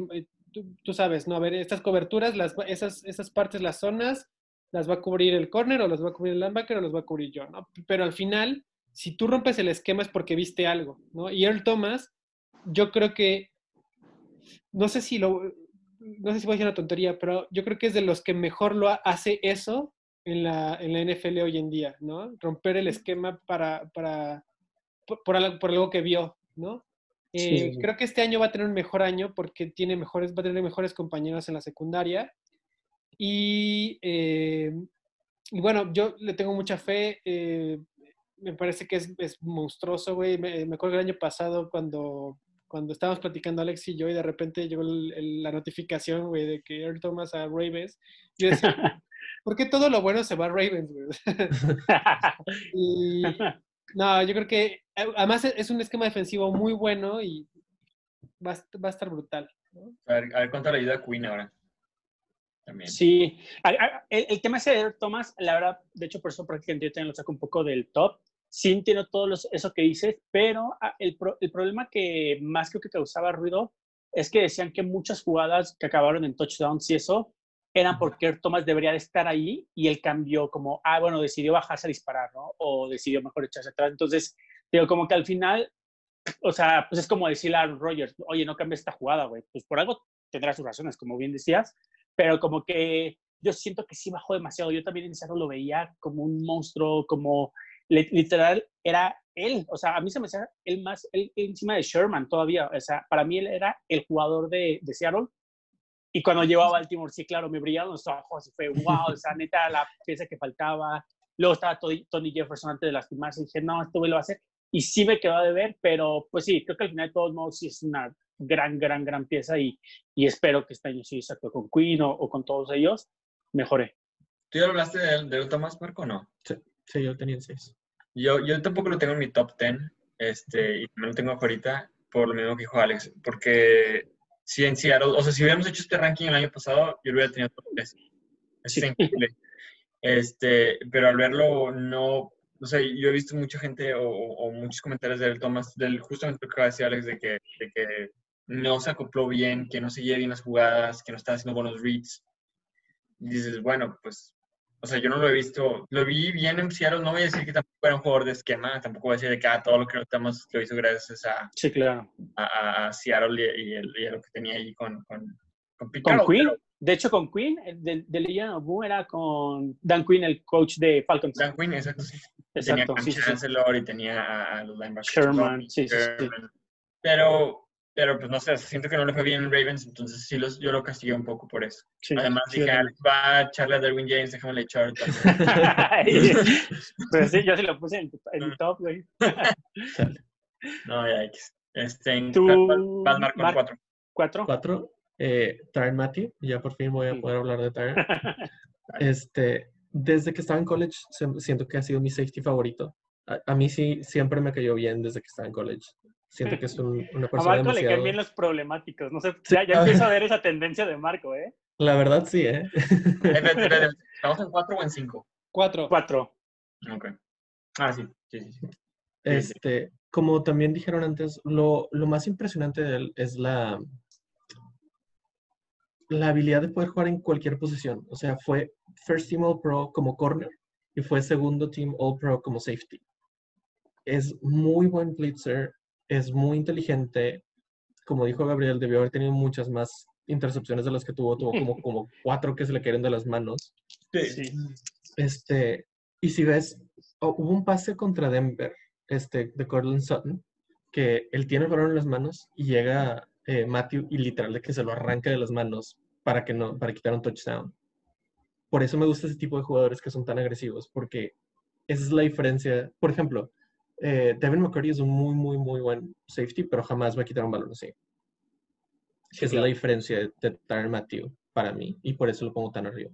tú, tú sabes, ¿no? A ver, estas coberturas, las, esas, esas partes, las zonas, las va a cubrir el corner o las va a cubrir el linebacker o las va a cubrir yo, ¿no? Pero al final, si tú rompes el esquema es porque viste algo, ¿no? Y Earl Thomas, yo creo que, no sé si lo, no sé si voy a decir una tontería, pero yo creo que es de los que mejor lo ha- hace eso en la, en la NFL hoy en día, ¿no? Romper el esquema para, para, por, por algo, por algo que vio, ¿no? Eh, sí. Creo que este año va a tener un mejor año porque tiene mejores, va a tener mejores compañeros en la secundaria. Y, eh, y bueno, yo le tengo mucha fe. eh, me parece que es, es monstruoso, güey. Me, me acuerdo el año pasado cuando, cuando estábamos platicando Alex y yo y de repente llegó el- el- la notificación, güey, de que Earl Thomas a Ravens. Yo decía, ¿por qué todo lo bueno se va a Ravens, güey? y no, yo creo que eh, además es un esquema defensivo muy bueno y va va a estar brutal. ¿no? A ver, a ver cuánto le ayuda a Queen ahora. También. Sí, el, el tema ese de Thomas, la verdad, de hecho, por eso prácticamente yo también lo saco un poco del top. Sí entiendo todo los- eso que dices, pero ah, el, pro- el problema que más creo que causaba ruido es que decían que muchas jugadas que acabaron en touchdowns y eso eran porque Thomas debería de estar ahí y él cambió como, ah, bueno, decidió bajarse a disparar, ¿no? O decidió mejor echarse atrás. Entonces, digo, como que al final, o sea, pues es como decirle a Aaron Rodgers, oye, no cambies esta jugada, güey. Pues por algo tendrá sus razones, como bien decías, pero como que yo siento que sí bajó demasiado. Yo también en Cerro lo veía como un monstruo, como li- literal era él. O sea, a mí se me hacía él más, él encima de Sherman todavía. O sea, para mí él era el jugador de, de Seattle. Y cuando llegó a Baltimore, sí, claro, me brillaron los ojos y fue wow, o sea, neta, la pieza que faltaba, Luego estaba Tony, Tony Jefferson antes de lastimarse y dije, no, güey lo va a hacer. Y sí me quedó de ver, pero pues sí, creo que al final de todos modos sí es una gran, gran, gran pieza y, y espero que este año sí, exacto, con Queen o, o con todos ellos, mejore. ¿Tú ya hablaste de, de Thomas, Marco, o no? Sí, yo tenía el 6. Yo, yo tampoco lo tengo en mi top 10, este, y no lo tengo ahorita, por lo mismo que dijo Alex, porque si en Seattle, o sea, si hubiéramos hecho este ranking el año pasado, yo lo hubiera tenido top 3. Es Sí. increíble. Este, pero al verlo, no, no sé, yo he visto mucha gente o, o- o muchos comentarios del Thomas, del justamente lo que acaba de decir Alex, de que, de que no se acopló bien, que no seguía bien las jugadas, que no estaba haciendo buenos reads. Y dices, bueno, pues, o sea, yo no lo he visto, lo vi bien en Seattle, no voy a decir que tampoco era un jugador de esquema, tampoco voy a decir de que ah, todo lo que notamos lo hizo gracias a, Sí, claro. a- a, Seattle y, y el- y a lo que tenía ahí con, con, con Carroll, Queen, pero de hecho con Queen, de, de Legend of Boom era con Dan Quinn, el coach de Falcons. Dan Quinn, exacto, sí. Exacto, tenía a sí, sí, y tenía a, los linebackers. Sherman, sí, sí. Pero, pero, pues no sé, siento que no le fue bien en Ravens, entonces sí los, yo lo castigué un poco por eso. Sí, Además sí, dije, Alex va a echarle a Derwin James, déjame echar también. Pero sí, yo sí lo puse en, en mi top, güey. No, ya, X. Este, en- Tú, vas a marcar Mar- cuatro. ¿Cuatro? Cuatro, eh, Tyron Matthew. Ya por fin voy a poder hablar de Tyron. Este, desde que estaba en college, se- siento que ha sido mi safety favorito. A, a mí sí, siempre me cayó bien desde que estaba en college. Siento que es un- una A persona Marco le caen bien los problemáticos. No sé, ya, ya empiezo a ver esa tendencia de Marco, ¿eh? La verdad sí, ¿eh? ¿Estamos en cuatro o en cinco? Cuatro. Cuatro. Ok. Ah, sí, sí, sí. sí. Este, como también dijeron antes, lo, lo más impresionante de él es la, la habilidad de poder jugar en cualquier posición. O sea, fue First Team All Pro como corner y fue segundo Team All Pro como safety. Es muy buen blitzer, es muy inteligente. Como dijo Gabriel, debió haber tenido muchas más intercepciones de las que tuvo. Tuvo como, como cuatro que se le cayeron de las manos. Sí. Este, y si ves, oh, hubo un pase contra Denver, este, de Cortland Sutton, que él tiene el balón en las manos y llega eh, Matthew y literal de que se lo arranca de las manos para que no, para quitar un touchdown. Por eso me gusta ese tipo de jugadores que son tan agresivos, porque esa es la diferencia. Por ejemplo, eh, Devin McCurdy es un muy, muy, muy buen safety, pero jamás va a quitar un balón así. Esa es la diferencia de, de Tyrann Matthew para mí, y por eso lo pongo tan arriba.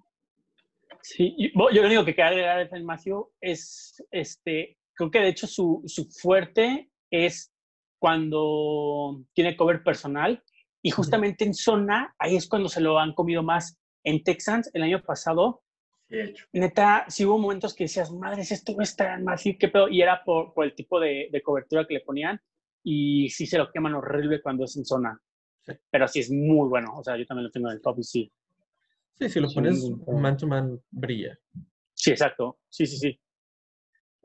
Sí, y- bo- yo lo único que queda agregar de Matthew es, este, creo que de hecho su, su fuerte es cuando tiene cover personal y justamente en zona, ahí es cuando se lo han comido más. En Texans, el año pasado, Sí, de hecho. neta, sí hubo momentos que decías, madres, esto no está en Matthew, qué pedo, y era por, por el tipo de, de cobertura que le ponían y sí se lo queman horrible cuando es en zona. Sí. Pero sí es muy bueno, o sea, yo también lo tengo en el top y sí. Sí, si lo pones man to man, brilla. Sí, exacto. Sí, sí, sí.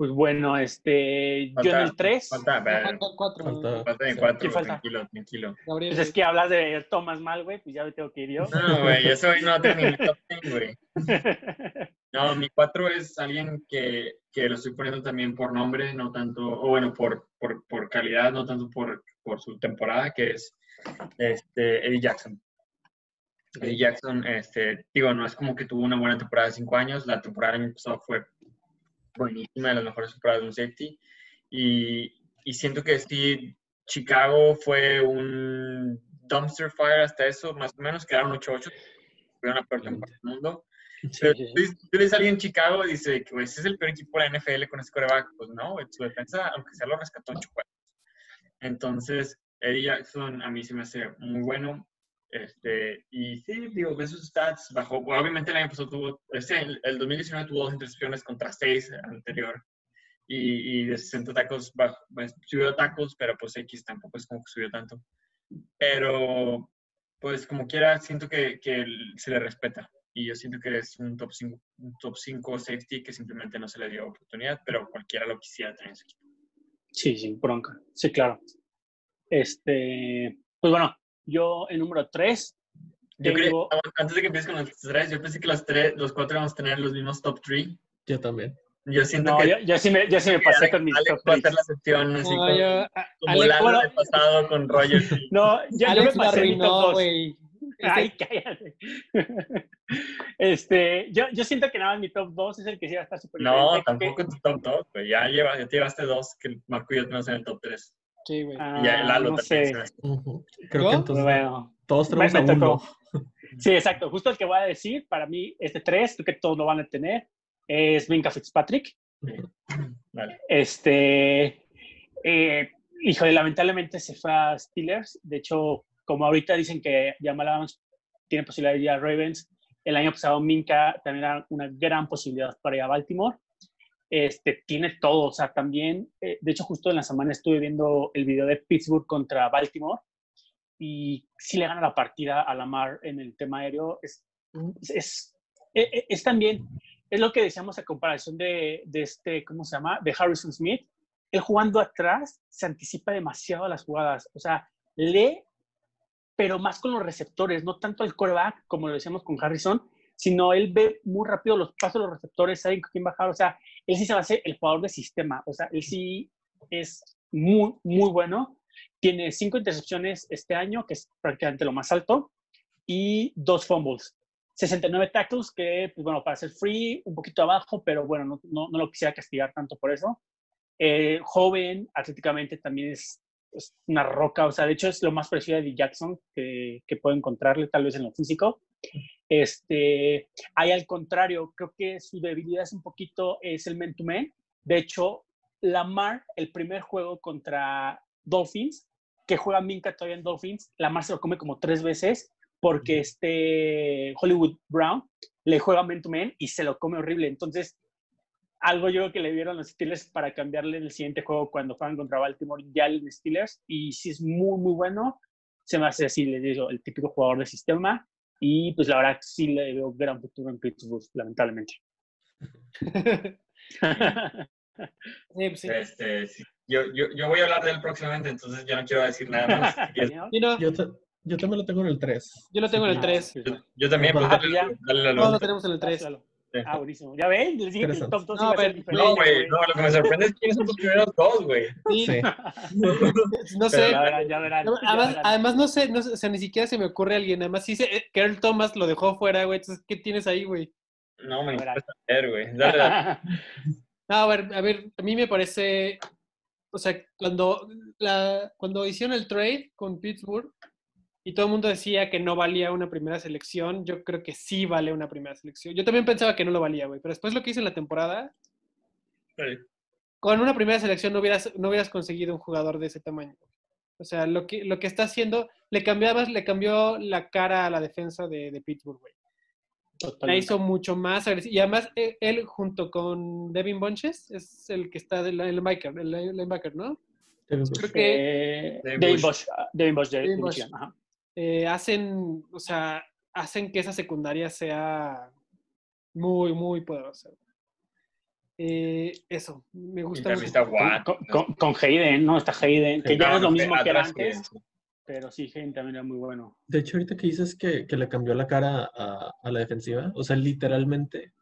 Pues bueno, este, yo en Falta- el 3, Falta, faltan cuatro. Falta- falta en Sí. cuatro, ¿Quién falta? tranquilo, tranquilo. Gabriel. pues es que hablas de Thomas mal, güey, pues ya me tengo que ir yo. No, güey, eso hoy no tengo ni mi top 10, güey. No, mi cuatro es alguien que, que lo estoy poniendo también por nombre, no tanto, o bueno, por, por, por calidad, no tanto por, por su temporada, que es este, Eddie Jackson. Eddie Jackson, este, digo, no es como que tuvo una buena temporada de cinco años, la temporada pasado fue buenísima, de las mejores temporadas de un safety, y, y siento que sí, Chicago fue un dumpster fire hasta eso, más o menos, quedaron 8-8, fue una peor temporada del mundo. Pero sí, sí. tú, ves a alguien en Chicago y dice que pues, es el peor equipo de la NFL con ese coreback. Pues no, su defensa, aunque sea lo rescató juegos. Entonces, Eddie Jackson a mí se me hace muy bueno. Este, y sí, digo, ves stats, bueno, obviamente el año pasado tuvo, este, el, el 2019 tuvo dos intercepciones contra seis anterior. Y, y de 60 tacos, bajó, pues, subió tacos, pero pues X tampoco es como que subió tanto. Pero, pues como quiera, siento que, que se le respeta y yo siento que es un top 5 un top 5 safety que simplemente no se le dio oportunidad, pero cualquiera lo quisiera tener en su equipo. Sí, sí, bronca. Sí, claro. Este, pues bueno, yo el número 3, Yo creo, Tengo- antes de que empieces con los tres, yo pensé que los tres, los cuatro vamos a tener los mismos top 3. Yo también. Yo siento no, que yo, yo sí me, yo sí me pasé con mis Alex top va a hacer la sección así No, como, yo- como Alex, Lalo bueno. del pasado con Roger. No, ya yo me Alex pasé mi top arruinó, 2. güey. Ay, cállate. Este, yo, yo siento que nada más mi top 2 es el que sí va a estar súper No, que- tampoco en tu top 2, güey. Ya, lleva, ya te llevaste dos que Marco y yo tenemos en el top 3. Sí, güey. Ah, y ya Lalo no también. sé. Creo ¿Yo? que entonces Bueno, todos tenemos me a uno. tocó. Sí, exacto. Justo el que voy a decir, para mí, este 3, creo que todos lo van a tener, es Minka Fitzpatrick. Dale. Este, eh, híjole, lamentablemente se fue a Steelers. De hecho, como ahorita dicen que Jamal Adams tiene posibilidad de ir a Ravens, el año pasado Minka también era una gran posibilidad para ir a Baltimore. Este, tiene todo, o sea, también, eh, de hecho, justo en la semana estuve viendo el video de Pittsburgh contra Baltimore y si le gana la partida a Lamar en el tema aéreo, es, es, es, es también, es lo que decíamos a comparación de, de este, ¿cómo se llama? De Harrison Smith. Él jugando atrás se anticipa demasiado a las jugadas, o sea, lee, pero más con los receptores, no tanto el coreback, como lo decíamos con Harrison, sino él ve muy rápido los pasos de los receptores, sabe quién bajar, o sea, él sí se va a hacer el jugador de sistema, o sea, él sí es muy, muy bueno. Tiene cinco intercepciones este año, que es prácticamente lo más alto, y dos fumbles. 69 tackles, que, pues bueno, para ser free, un poquito abajo, pero bueno, no, no, no lo quisiera castigar tanto por eso. Eh, joven, atléticamente también es, es, una roca, o sea, de hecho es lo más parecido a D. Jackson que, que puedo encontrarle, tal vez en lo físico. Este, ahí al contrario, creo que su debilidad es un poquito, es el man-to-man. De hecho, Lamar, el primer juego contra Dolphins, que juega Minka todavía en Dolphins, Lamar se lo come como tres veces porque este Hollywood Brown le juega man-to-man y se lo come horrible. Entonces, algo yo creo que le dieron los Steelers para cambiarle el siguiente juego cuando juegan contra Baltimore ya el Steelers y si es muy, muy bueno, se me hace así, les digo, el típico jugador de sistema y pues la verdad sí le veo gran futuro en Pittsburgh, lamentablemente. Sí, pues sí. Este, sí. Yo, yo, yo voy a hablar de él próximamente, entonces yo no quiero decir nada más. Sí, no, Yo, yo también lo tengo en el 3. yo lo tengo en el 3. Yo, yo también, pues, Ah, dale, dale la Todos luz. lo tenemos en el 3. Ah, buenísimo. ¿Ya ven? Les dije que el top 2 No, iba a ser pero- diferente. No, güey, no, lo que me sorprende es quiénes son tus primeros dos, güey. Sí, Sí. no sé. Ya verán, ya verán. ya Además, verán. además no sé, no sé, o sea, ni siquiera se me ocurre alguien. Además, sí, sé, eh, que Earl Thomas lo dejó fuera, güey. Entonces, ¿qué tienes ahí, güey? No, me A ver, interesa ver, güey. Dale, dale. No, a ver, a ver, a mí me parece, o sea, cuando, la, cuando hicieron el trade con Pittsburgh y todo el mundo decía que no valía una primera selección, yo creo que sí vale una primera selección. Yo también pensaba que no lo valía, güey, pero después lo que hice en la temporada, con una primera selección no hubieras, no hubieras conseguido un jugador de ese tamaño. O sea, lo que, lo que está haciendo, le cambiabas, le cambió la cara a la defensa de, de Pittsburgh, güey. La hizo mucho más agresiva. Y además, eh, él junto con Devin Bunches es el que está del linebacker, el linebacker, ¿no? Creo que Eh, Devin Devin Bush. Bush. ah, Devin Bush de, Bush. Ajá. Eh, hacen, o sea, hacen que esa secundaria sea muy, muy poderosa. Eh, eso, me gusta mucho. Con, con, con Hayden, ¿no? Está Hayden, que ya no es lo mismo que era antes, pero sí, Hayden también era muy bueno. De hecho, ahorita que dices que, que le cambió la cara a, a la defensiva, o sea, literalmente,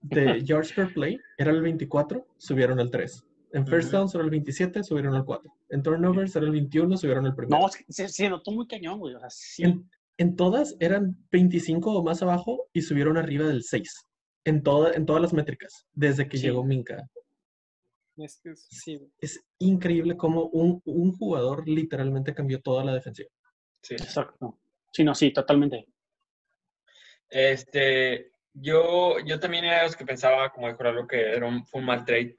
de yards per play era el 24, subieron al 3. En first Ujú. downs era el 27, subieron al 4. En turnovers era el 21, subieron al primero. No, se, se notó muy cañón, güey. O sea, sí. En, en todas eran 25 o más abajo y subieron arriba del 6. En, toda, en todas las métricas, desde que Sí. llegó Minka. Es que es- sí, güey. Es increíble cómo un, un jugador literalmente cambió toda la defensiva. Sí. Exacto. Sí, no, sí, totalmente. Este, yo, yo también era de los que pensaba, como dijo algo que era un, fue un mal trade,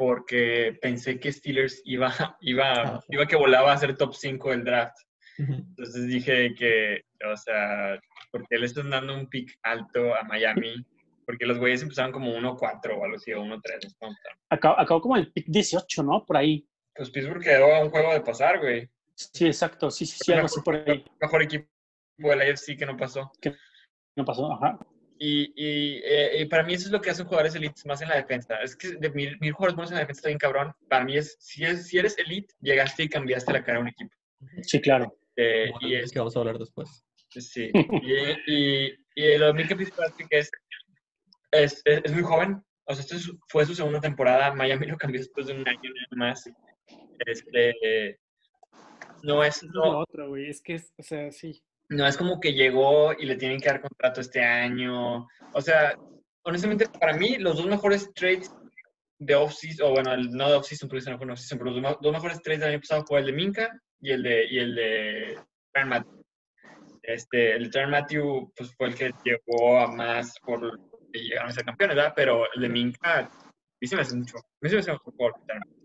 porque pensé que Steelers iba, iba, Ah. iba que volaba a ser top 5 del draft. Entonces dije que, o sea, ¿por qué le están dando un pick alto a Miami? Porque los güeyes empezaron como 1-4 o algo así, o 1-3. no sé cómo empezaron. Acabó, acabó como el pick 18, ¿no? Por ahí. Pues Pittsburgh quedó a un juego de pasar, güey. Sí, exacto. Sí, sí, sí, algo así por ahí. Mejor equipo de la AFC que no pasó. No pasó, ajá. Y, y, eh, y para mí eso es lo que hacen jugadores elites más en la defensa. Es que de mil, mil jugadores buenos en la defensa está bien cabrón. Para mí es si, es, si eres elite, llegaste y cambiaste la cara a un equipo. Sí, claro. Eh, Bueno, y es, que vamos a hablar después. sí. Y, y, y lo Fitzpatrick es, es, es, es muy joven. O sea, esto es- fue su segunda temporada. Miami lo cambió después de un año nada más. Este, no es, no, lo otro, güey. Es que, es, o sea, sí. No es como que llegó y le tienen que dar contrato este año. O sea, honestamente, para mí, los dos mejores trades de off-season, o bueno, el- no de off-season, porque ese no fue un off-season, pero los dos mejores trades del año pasado fue el de Minka y el de, y el de Tyrann Matthew. Este, el de Tyrann Matthew pues, fue el que llegó a más por llegaron a ser campeones, ¿verdad? Pero el de Minka, mí se me hace mucho, a mí se me hace mejor que Tyrann Matthew.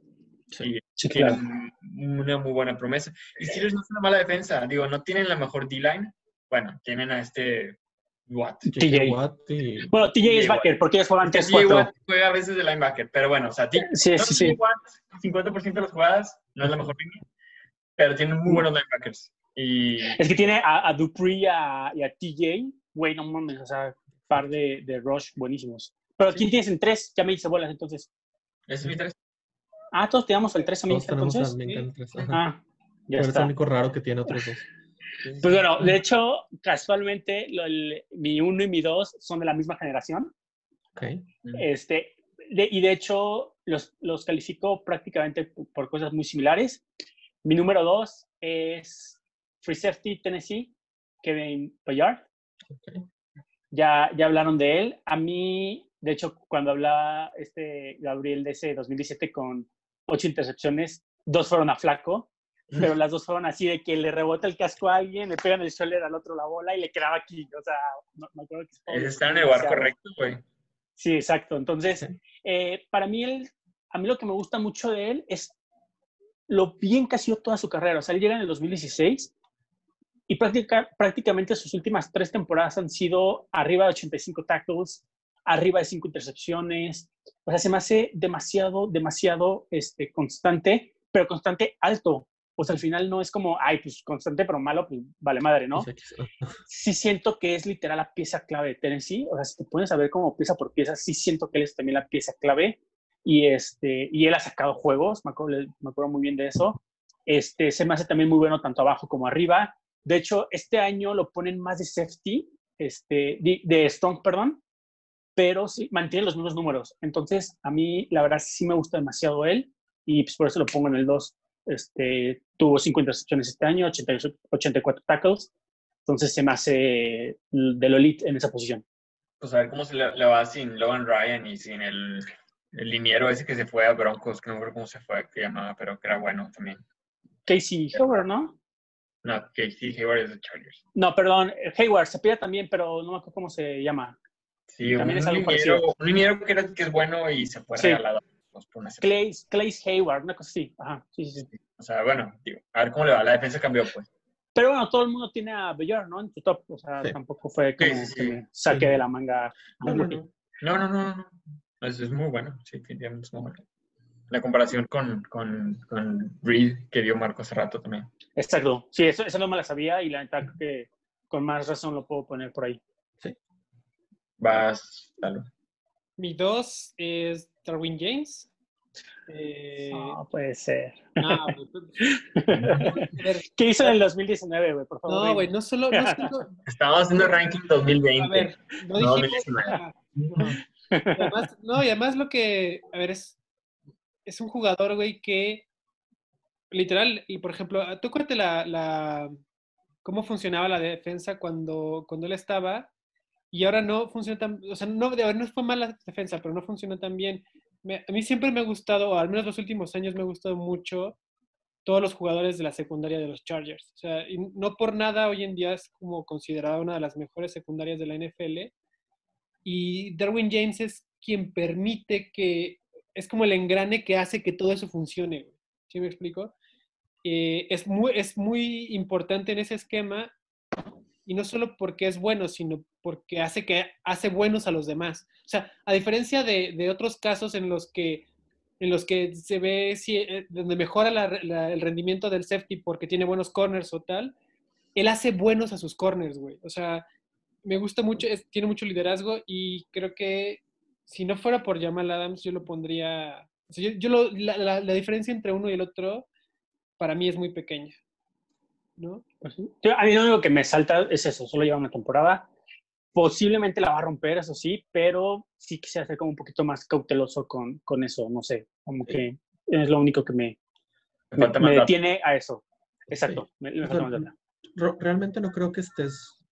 Sí. Sí, claro. un- una muy buena promesa. Y Steelers no es una mala defensa. Digo, no tienen la mejor D-line. Bueno, tienen a este Watt. TJ. Watt y- Bueno, TJ es TJ backer, porque ellos juegan TJ 3-4. Watt juega a veces de linebacker, pero bueno, o sea, ti- Sí, no sí, TJ sí. Watt, 50% de las jugadas, no es la mejor línea, pero tienen muy buenos linebackers. Y Es que tiene a, a Dupree y a, y a TJ. Güey, no mames, o sea, par de, de rush buenísimos. Pero ¿quién tienes en tres? Ya me hice bolas entonces. es mi tres. Ah, todos tenemos el 3 a Todos tenemos entonces. tres, ajá. Ah, ya Pero es el está. único raro que tiene otros dos. Pues bueno, de hecho, casualmente, lo- el- mi 1 y mi 2 son de la misma generación. Ok. Este, de- y de hecho, los, los califico prácticamente por, cosas muy similares. Mi número 2 es Free Safety Tennessee, Kevin Bayard. ok. Ya, ya hablaron de él. A mí, de hecho, cuando hablaba este Gabriel de ese 2017 con ocho intercepciones, dos fueron a Flaco, pero las dos fueron así de que le rebota el casco a alguien, le pegan el shoulder al otro la bola y le quedaba aquí. O sea, no, me acuerdo que está en el lugar correcto, güey. Sí, exacto. Entonces, eh, para mí, él, a mí lo que me gusta mucho de él es lo bien que ha sido toda su carrera. O sea, él llega en el 2016 y práctica- prácticamente sus últimas tres temporadas han sido arriba de 85 tackles, arriba de 5 intercepciones. O sea, se me hace demasiado, demasiado este, constante, pero constante alto. O sea, al final no es como, ay, pues constante pero malo, pues vale madre, ¿no? Pues sí siento que es literal la pieza clave de Tennessee. O sea, si te pones a ver como pieza por pieza, sí siento que él es también la pieza clave. Y, este, y él ha sacado juegos, me acuerdo, me acuerdo muy bien de eso. Este, se me hace también muy bueno tanto abajo como arriba. De hecho, este año lo ponen más de safety, este, de, de strong, perdón, pero sí, mantiene los mismos números. Entonces, a mí, la verdad, sí me gusta demasiado él y pues por eso lo pongo en el 2. Este, tuvo 5 intercepciones este año, 88 84 tackles. Entonces se me hace de lo elite en esa posición. Pues a ver cómo se le, le va sin Logan Ryan y sin el, el liniero ese que se fue a Broncos, que no recuerdo cómo se fue, que llamaba, pero que era bueno también. Casey Hayward, ¿no? No, Casey Hayward es de Chargers. No, perdón, Hayward se pide también, pero no me acuerdo cómo se llama. Sí, un También es algo liniero, parecido. un liniero que, era, que es bueno y se fue Sí. regalado. Clay, Clay Hayward, una cosa así. Ajá, sí, sí, sí. O sea, bueno, digo, a ver cómo le va. La defensa cambió, pues. Pero bueno, todo el mundo tiene a Bayard, ¿no? En su top. O sea, Sí. tampoco fue como Sí, sí, que me saque Sí. de la manga. No, un no, no. No, no, no, no. Es, es muy bueno. Sí, definitivamente es muy bueno. La comparación con, con, con Reed que dio Marco hace rato también. Exacto. Sí, eso, eso no me la sabía y la neta creo que con más razón lo puedo poner por ahí. Vas, dale. Mi dos es Darwin James. Eh, No, puede ser. ah, güey, pues, ¿Qué hizo en el 2019, güey? Por favor. no, güey, no solo, no solo, Estábamos haciendo ranking 2020. a ver, no No, dijimos, 2019. ah, no. Y además, no, y además lo que, a ver, es, es un jugador, güey, que literal, y por ejemplo, tú cuéntate la, la, cómo funcionaba la defensa cuando, cuando él estaba, y ahora no funciona tan, o sea, no, de- a ver, no fue mala defensa, pero no funciona tan bien. A mí siempre me ha gustado, o al menos los últimos años me ha gustado mucho todos los jugadores de la secundaria de los Chargers. O sea, no por nada hoy en día es como considerada una de las mejores secundarias de la NFL. Y Darwin James es quien permite que, es como el engrane que hace que todo eso funcione. ¿Sí me explico? Eh, es, muy, es muy importante en ese esquema y no solo porque es bueno, sino porque hace que hace buenos a los demás. O sea, a diferencia de, de otros casos en los que en los que se ve si, eh, donde mejora la- la- el rendimiento del safety porque tiene buenos corners o tal, él hace buenos a sus corners, güey. O sea, me gusta mucho, es- tiene mucho liderazgo y creo que si no fuera por Jamal Adams, yo lo pondría. o sea, yo, yo lo- la, la- la diferencia entre uno y el otro para mí es muy pequeña. ¿No? Pues sí. A mí lo único que me salta es eso, solo lleva una temporada. Posiblemente la va a romper, eso sí, pero sí quisiera ser como un poquito más cauteloso con, con eso, no sé, como que es lo único que me, Me me, detiene a eso. Exacto, me, me realmente no creo que estés,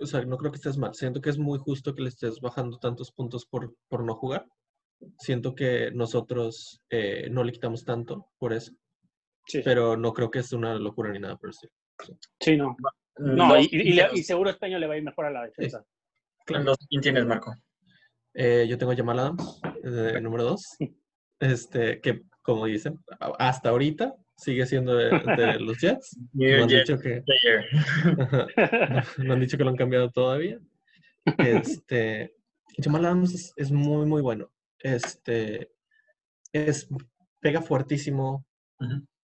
o sea, no creo que estés mal. Siento que es muy justo que le estés bajando tantos puntos por, por no jugar. Siento que nosotros eh, no le quitamos tanto por eso, Sí, pero no creo que es una locura ni nada por el estilo. Sí, no. No, y, y le- y seguro este año le va a ir mejor a la defensa. ¿Quién tienes, Marco? Eh, yo tengo a Jamal Adams, eh, número dos, este, que como dicen, hasta ahorita sigue siendo de, de los Jets. No han, dicho que, no, no han dicho que lo han cambiado todavía. Este, Jamal Adams es, es muy, muy bueno. Este, es, pega fuertísimo,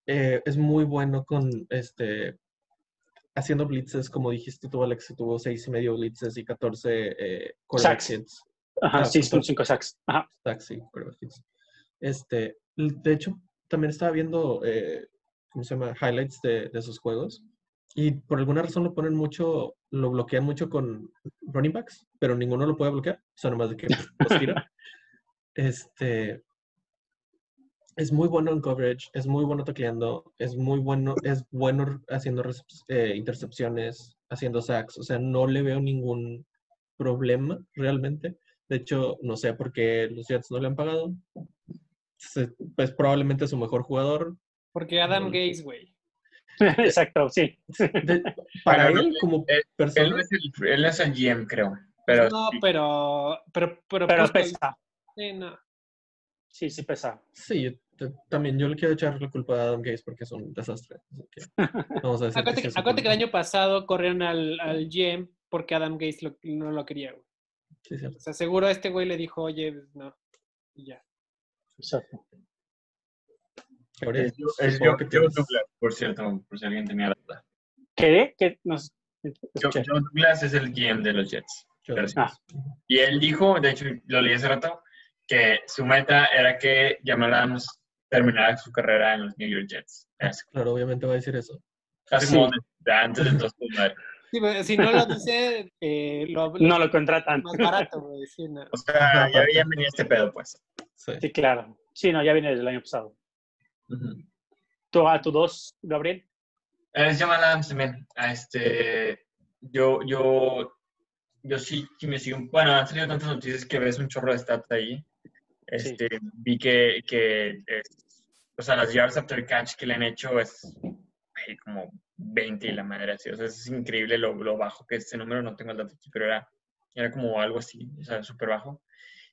eh, es muy bueno con, este, haciendo blitzes, como dijiste tú, Alex, tuvo seis y medio blitzes y 14 eh, Sacks. hits. Ajá, Ah, 6.5 sacks. Ajá. Sacks, sí, hits. Este, de hecho, también estaba viendo, eh, ¿cómo se llama? Highlights de, de sus juegos. Y por alguna razón lo ponen mucho, lo bloquean mucho con running backs, pero ninguno lo puede bloquear. O sea, nomás de que los tira. Este, es muy bueno en coverage, es muy bueno tacleando, es muy bueno, es bueno haciendo eh, intercepciones, haciendo sacks. O sea, no le veo ningún problema realmente. De hecho, no sé por qué los Jets no le han pagado. Se- Pues probablemente su mejor jugador. Porque Adam Mm. Gates, güey. Exacto, sí. De- para Pero no, él, como él- Él persona, no es el, él no es el GM, creo. Pero no, sí. pero, pero, pero, Pero pues, pesa. sí, no. Sí, sí pesa. sí, también yo le quiero echar la culpa a Adam Gates porque es un desastre. vamos a decir Acuérdate, que, acuérdate que el año pasado corrieron al, al GM porque Adam Gates lo- no lo quería, güey. Sí, cierto. O sea, seguro este güey le dijo, oye, no. Y ya. Exacto. Gabriel, Es, es Joe, que Joe Douglas, por cierto, por si alguien tenía la duda. ¿Qué? ¿Qué? Nos... Joe, Douglas es el GM de los Jets. Yo-. Ah. Y él dijo, de hecho lo leí hace rato, que su meta era que Jamal Adams terminara su carrera en los New York Jets. Es Claro, obviamente va a decir eso. casi Sí. como de- antes de entonces. madre. Sí, pero si no lo dice, eh, lo, No lo contratan. más barato, güey. Sí, no. O sea, ya, ya venía este pedo, pues. Sí. Sí, claro. Sí, no, ya viene desde el año pasado. ¿Tú a tu dos, Gabriel? Es Jamal Adams también. A este, yo, yo, yo sí, sí me sigo. Bueno, han salido tantas noticias que ves un chorro de stats ahí. Este, Vi que, que es- o sea, las yards after catch que le han hecho es ay, como 20 y la madre así. O sea, es increíble lo, lo bajo que es ese número. No tengo el dato aquí, pero era, era como algo así, o sea, súper bajo.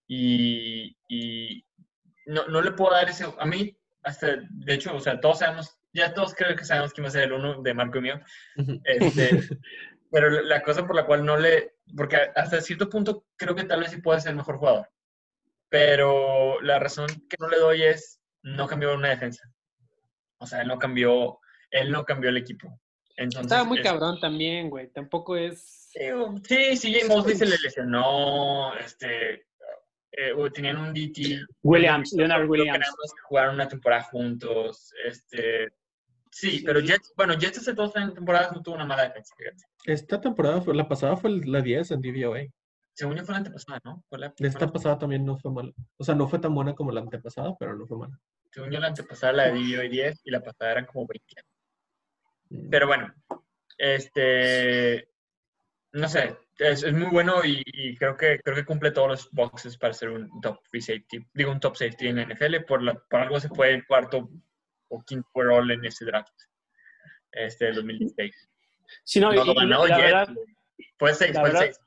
Y, y no, no le puedo dar ese. A mí, hasta, de hecho, o sea, todos sabemos, ya todos creo que sabemos quién va a ser el uno de Marco y mío. Este, pero la cosa por la cual no le, porque hasta cierto punto creo que tal vez sí puede ser el mejor jugador. Pero la razón que no le doy es, no cambió una defensa. O sea, él no cambió, él no cambió el equipo. Entonces, Estaba muy es- cabrón también, güey. Tampoco es. Sí, sí, Jay Mosley se le lesionó, este, eh, tenían un DT. Williams, Leonard Williams. jugaron una temporada juntos, este, sí, pero Jets, bueno, Jets hace dos temporadas no tuvo una mala defensa, fíjate. Esta temporada, fue, la pasada fue la 10 en DVOA. Según yo fue la antepasada, ¿no? Fue la, Esta pasada también no fue mala. O sea, no fue tan buena como la antepasada, pero no fue mala. según yo la antepasada la dividió en 10 y la pasada eran como 20. Mm. Pero bueno, este, no sé, es, es muy bueno y, y creo que creo que cumple todos los boxes para ser un top free safety, digo un top safety en la NFL, por, la, por algo se fue el cuarto o quinto overall en ese draft, este, del 2016. Sí, no, No y- lo y ganó la verdad, fue 6, la fue verdad- 6.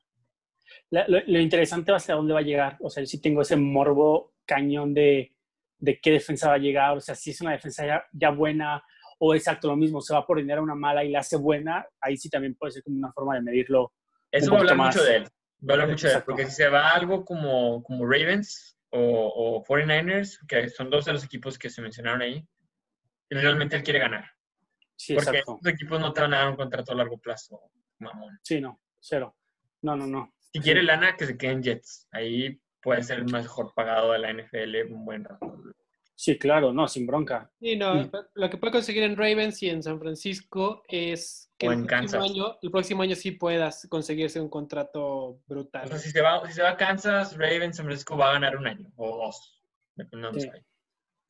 La- lo, lo interesante va a ser a dónde va a llegar. O sea, yo sí tengo ese morbo cañón de, de qué defensa va a llegar. O sea, si es una defensa ya, ya buena o exacto lo mismo, se va por dinero a una mala y la hace buena, ahí sí también puede ser como una forma de medirlo. Eso un va a hablar mucho de él. Va a hablar mucho de él, porque si se va algo como, como Ravens o, o 49ers, que son dos de los equipos que se mencionaron ahí, realmente él quiere ganar. Sí, Porque exacto. estos equipos no te van a dar un contrato a largo plazo, mamón. Sí, no, cero. No, no, no. Si quiere lana, que se quede en Jets. Ahí puede ser el mejor pagado de la NFL un buen rato. Sí, claro, no, sin bronca. Sí, no, Mm. lo que puede conseguir en Ravens y en San Francisco es que O el, en próximo Kansas. año, el próximo año sí puedas conseguirse un contrato O brutal. sea, si se va, si se va a Kansas, Ravens, San Francisco va a ganar un año o dos. Dependiendo de Sí. dónde se vaya.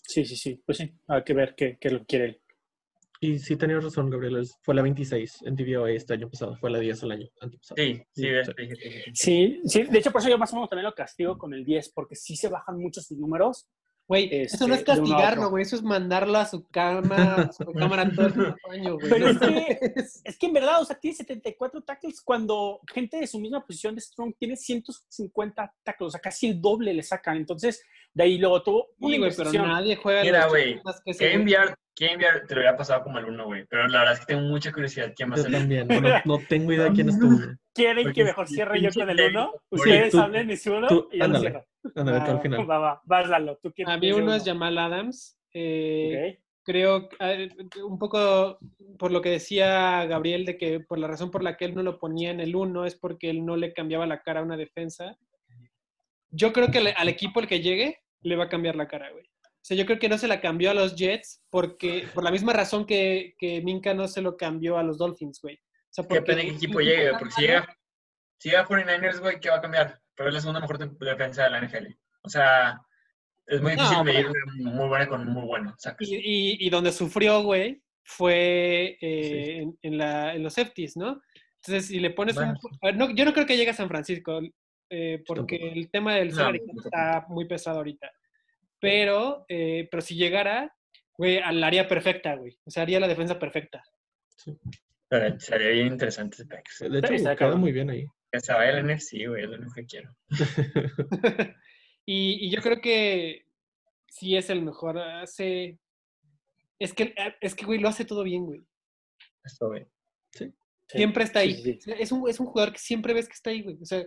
Sí, sí, sí. Pues sí, hay que ver qué, qué es lo que quiere él. Y sí tenías razón, Gabriel, fue la 26 en DVOA este año pasado, fue la 10 el año antepasado. Sí, sí, Sí, sí. Sí, de hecho por eso yo más o menos también lo castigo con el 10, porque sí se bajan mucho sus números. Güey, Este, eso no es castigarlo, güey. Eso es mandarlo a su cama, a su cámara todo el año, güey. Pero es que-. Es que en verdad, o sea, tiene 74 tackles cuando gente de su misma posición de Strong tiene 150 tackles, o sea, casi el doble le sacan. Entonces, de ahí luego tuvo una Sí, güey, pero nadie juega Mira, los güey, que enviar te lo había pasado como el uno, güey. Pero la verdad es que tengo mucha curiosidad. ¿Quién va a Yo ser? también, no, no tengo idea quién es tu uno. ¿Quieren Porque que mejor cierre yo con el David 1? Moore. Ustedes tú- hablen su 1 tú- y yo lo ándale. cierro. Ándale, tú al final. Va, va, vas, Lalo. ¿Tú A mí uno es uno? Jamal Adams. Eh, Ok. Creo eh, un poco por lo que decía Gabriel, de que por la razón por la que él no lo ponía en el 1 es porque él no le cambiaba la cara a una defensa. Yo creo que le- al equipo el que llegue le va a cambiar la cara, güey. O sea, yo creo que no se la cambió a los Jets porque por la misma razón que, que Minka no se lo cambió a los Dolphins, güey. O sea, porque Depende de qué equipo llegue, güey, porque si llega, si llega 49ers, güey, ¿qué va a cambiar? Pero es la segunda mejor defensa de la NFL. O sea, es muy difícil medir una muy buena con muy bueno. Y, y- y donde sufrió, güey, fue eh, en, en la- en los safeties, ¿no? Entonces, si le pones Bueno, un... a ver, no, yo no creo que llegue a San Francisco, eh, porque tampoco. el tema del No, tampoco. está muy pesado ahorita. Pero, eh, pero si llegara, güey, al área perfecta, güey. O sea, haría la defensa perfecta. Pero sería bien interesante ese. De hecho, está queda muy bien ahí. Que se vaya el NFC, güey, es lo único que quiero. y, y yo creo que sí es el mejor. Hace... Es que, es que, güey, lo hace todo bien, güey. Esto, güey. Sí, Siempre está ahí. sí, sí. Es, un, es un jugador que siempre ves que está ahí, güey. O sea,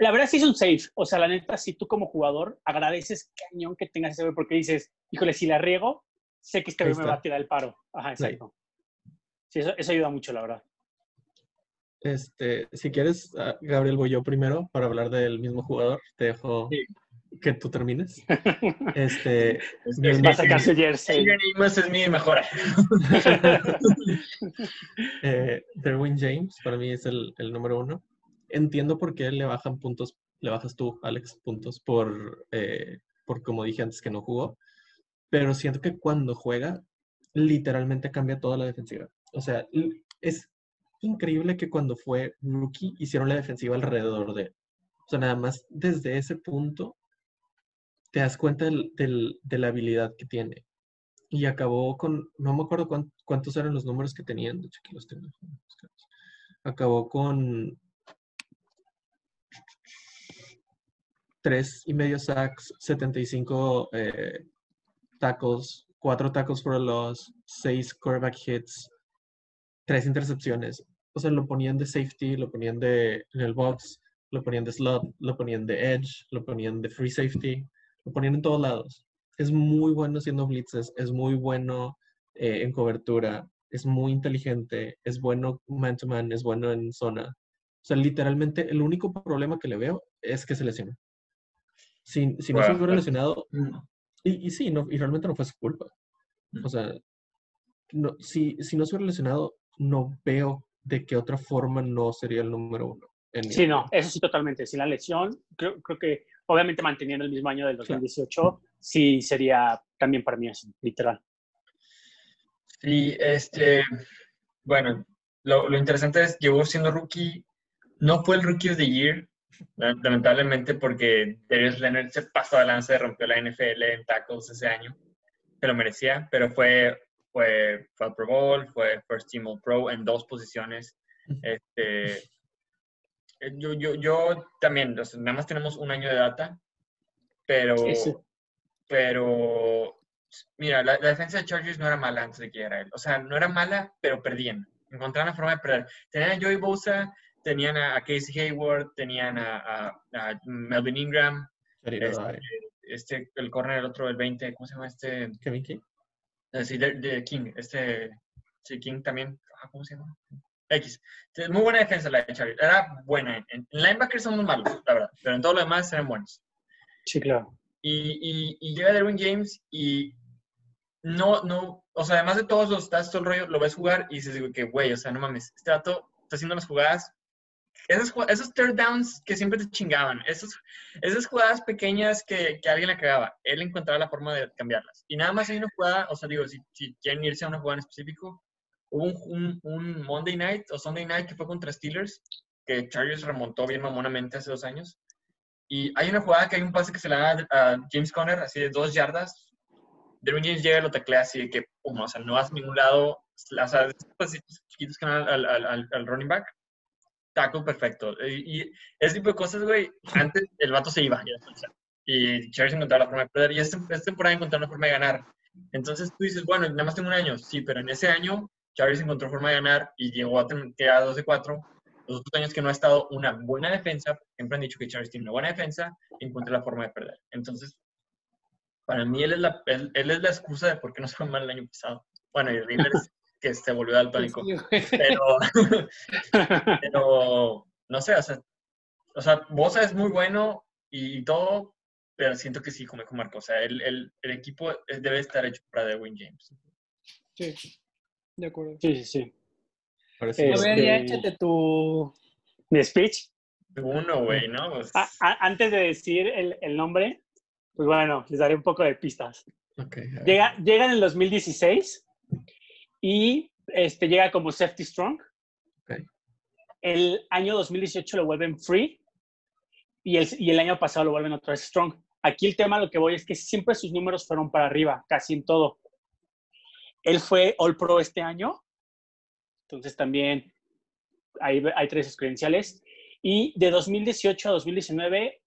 La verdad sí es un safe. O sea, la neta, si tú como jugador agradeces cañón que tengas ese güey porque dices, híjole, si la riego, sé que este güey me va a tirar el paro. Ajá, exacto. Sí, eso, eso ayuda mucho, la verdad. Este, si quieres, ah, Gabriel, voy yo primero para hablar del mismo jugador. Te dejo Sí. que tú termines. Este, Es, Va a jersey. es mi mejor. eh, Derwin James para mí es el, el número uno. Entiendo por qué le bajan puntos, le bajas tú, Alex, puntos por, eh, por como dije antes que no jugó. Pero siento que cuando juega, literalmente cambia toda la defensiva. O sea, es increíble que cuando fue rookie hicieron la defensiva alrededor de él. O sea, nada más desde ese punto te das cuenta del- de la habilidad que tiene. Y acabó con, no me acuerdo cuán- cuántos eran los números que tenían. Acabó con tres y medio sacks, 75 eh, tackles, cuatro tackles for a loss, seis quarterback hits, tres intercepciones. O sea, lo ponían de safety, lo ponían de en el box, lo ponían de slot, lo ponían de edge, lo ponían de free safety, lo ponían en todos lados. Es muy bueno haciendo blitzes, es muy bueno eh, en cobertura, es muy inteligente, es bueno man to man, es bueno en zona. O sea, literalmente el único problema que le veo es que se lesiona. Si, si no se Wow. hubiera lesionado, y, y sí, no, y realmente no fue su culpa. O sea, no, si, si no se hubiera lesionado, no veo de qué otra forma no sería el número uno. en Sí, no, eso sí, totalmente. Sin la lesión, creo, creo que obviamente manteniendo el mismo año del Claro. 2018, sí sería también para mí así, literal. Sí, este, bueno, lo, lo interesante es, llegó siendo rookie, no fue el Rookie of the Year, la- lamentablemente porque Darius Leonard se pasó de lanza y rompió la NFL en tackles ese año, se lo merecía, pero fue, fue, fue al Pro Bowl, fue First Team All Pro en dos posiciones. Este, eh, yo, yo, yo también, o sea, nada más tenemos un año de data, pero, Sí, sí. pero Mira, la, la defensa de Chargers no era mala antes de que llegara él. O sea, no era mala, pero perdían. Encontraban la forma de perder. Tenían a Joey Bosa, tenían a, a Casey Hayward, tenían a, a- a Melvin Ingram, este, este, el corner, el otro, el 20, ¿cómo se llama este? Kevin King. Eh, Sí, de, de King, este, sí, King también, ah, ¿cómo se llama? X. Entonces, muy buena defensa la de Chargers. Era buena. En, en linebackers son muy malos, la verdad, pero en todo lo demás eran buenos. Sí, claro. Y, y, y llega Derwin James y no, no, o sea, además de todos los stats, todo el rollo, lo ves jugar y dices, que güey, o sea, no mames, este dato está haciendo las jugadas esos, esos third downs que siempre te chingaban, esos, esas jugadas pequeñas que, que alguien la cagaba, él encontraba la forma de cambiarlas. Y nada más hay una jugada, o sea, digo, si, si quieren irse a una jugada en específico, hubo un, un, un Monday Night o Sunday Night que fue contra Steelers, que Chargers remontó bien mamonamente hace dos años. Y hay una jugada que hay un pase que se le da a James Conner, así de dos yardas. Derwin James llega y lo taclea así de que, pum, o sea, no vas a ningún lado. O sea, pasitos chiquitos que dan al, al, al, al running back. Tackle perfecto. Y, y ese tipo de cosas, güey, antes el vato se iba. y Chargers encontraba la forma de perder. Y esta, esta temporada encontró una forma de ganar. Entonces tú dices, bueno, nada más tengo un año. Sí, pero en ese año Chargers encontró forma de ganar y llegó a tener a 2 de 4 los otros años que no ha estado una buena defensa, siempre han dicho que Chargers tiene una buena defensa, encuentra la forma de perder. Entonces, para mí él es la, él, él es la excusa de por qué no se fue mal el año pasado. Bueno, y Rivers que se volvió daltónico. Sí, güey. Pero, pero, no sé, o sea, o sea, Bosa es muy bueno y todo, pero siento que sí, como dijo Marco, o sea, el, el, el equipo debe estar hecho para Derwin James. Sí, de acuerdo. Sí, sí, sí. Parece A Este- ver, ya échate tu... Mi speech. Uno, güey, ¿no? Pues, A- a- antes de decir el, el nombre, pues bueno, les daré un poco de pistas. Ok, a ver. Llega, llega en el 2016 y este, llega como Safety Strong. El año 2018 lo vuelven Free y el, y el año pasado lo vuelven otra vez Strong. Aquí el tema, lo que voy es que siempre sus números fueron para arriba, casi en todo. Él fue All Pro este año, entonces también hay, hay tres credenciales. Y de 2018 a 2019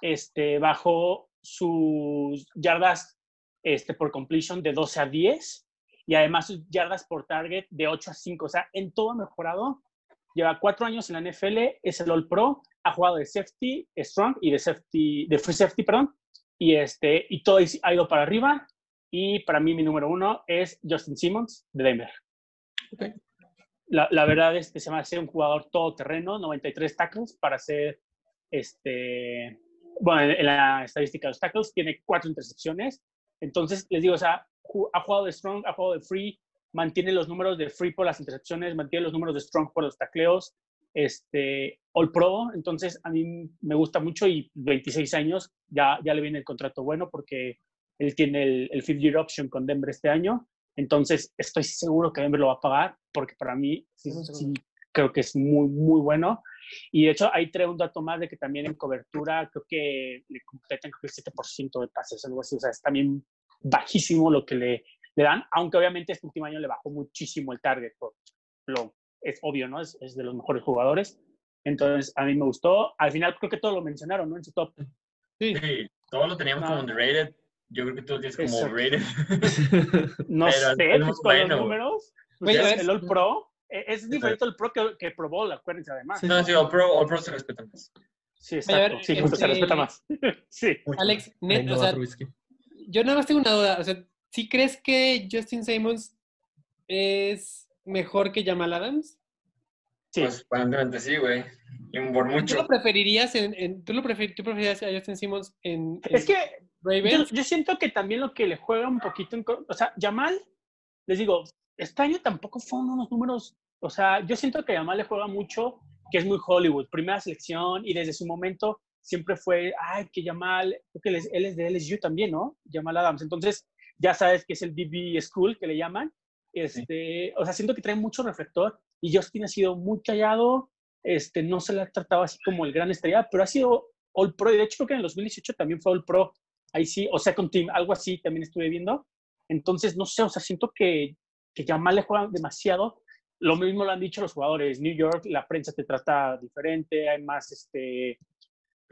este, bajó sus yardas este, por completion de 12 a 10 y además sus yardas por target de 8 a 5. O sea, en todo ha mejorado. Lleva cuatro años en la NFL, es el All Pro, ha jugado de safety, strong y de safety, de free safety, perdón. Y, este, y todo ha ido para arriba. Y para mí mi número uno es Justin Simmons de Denver. Ok. La, la verdad es que se me hace un jugador todoterreno, 93 tackles para ser, este, bueno, en, la estadística de los tackles tiene cuatro intercepciones. Entonces, les digo, o sea, ha jugado de strong, ha jugado de free, mantiene los números de free por las intercepciones, mantiene los números de strong por los tacleos, este, All Pro. Entonces, a mí me gusta mucho y 26 años, ya, ya le viene el contrato bueno porque él tiene el, el fifth year option con Denver este año. Entonces, estoy seguro que Denver lo va a pagar porque para mí sí, sí creo que es muy, muy bueno. Y de hecho, ahí trae un dato más de que también en cobertura creo que le completan creo que el 7% de pases, algo así. O sea, es también bajísimo lo que le, le dan, aunque obviamente este último año le bajó muchísimo el target. por- lo, es obvio, ¿no? Es, es de los mejores jugadores. Entonces, a mí me gustó. Al final creo que todos lo mencionaron, ¿no? En su top. Sí, sí, todos lo teníamos como No. underrated. Yo creo que tú lo tienes como Exacto. overrated. No Pero sé, es pues con bueno. los números. pues, Oye, el All Pro. eh, Es diferente el Pro que, que Pro Bowl, acuérdense además. Sí. no, sí, All Pro, All Pro se respeta más. Sí, a ver, exacto. Sí, justo se este- respeta más. sí. Alex, net, o sea. Yo nada más tengo una duda. O sea, ¿sí crees que Justin Simmons es mejor que Jamal Adams? sí. Pues aparentemente sí, güey. Y por ¿Tú mucho. lo preferirías en, en- tú lo prefer- tú preferirías a Justin Simmons en, en es que yo, Ravens? yo siento que también lo que le juega un poquito, en o sea, Yamal, les digo, este año tampoco fueron unos números, o sea, yo siento que Yamal le juega mucho, que es muy Hollywood, primera selección y desde su momento siempre fue, ay, que Yamal, creo que él es, él es de LSU también, ¿no? Yamal Adams, entonces ya sabes que es el DB School que le llaman, este, o sea, siento que trae mucho reflector y Justin ha sido muy callado, este, no se le ha tratado así como el gran estrella, pero ha sido All Pro, y de hecho creo que en el 2018 también fue All Pro, ahí sí, o Second Team, algo así también estuve viendo. Entonces, no sé, o sea, siento que, que Jamal le juega demasiado. Lo mismo lo han dicho los jugadores. New York, la prensa te trata diferente, hay más, este,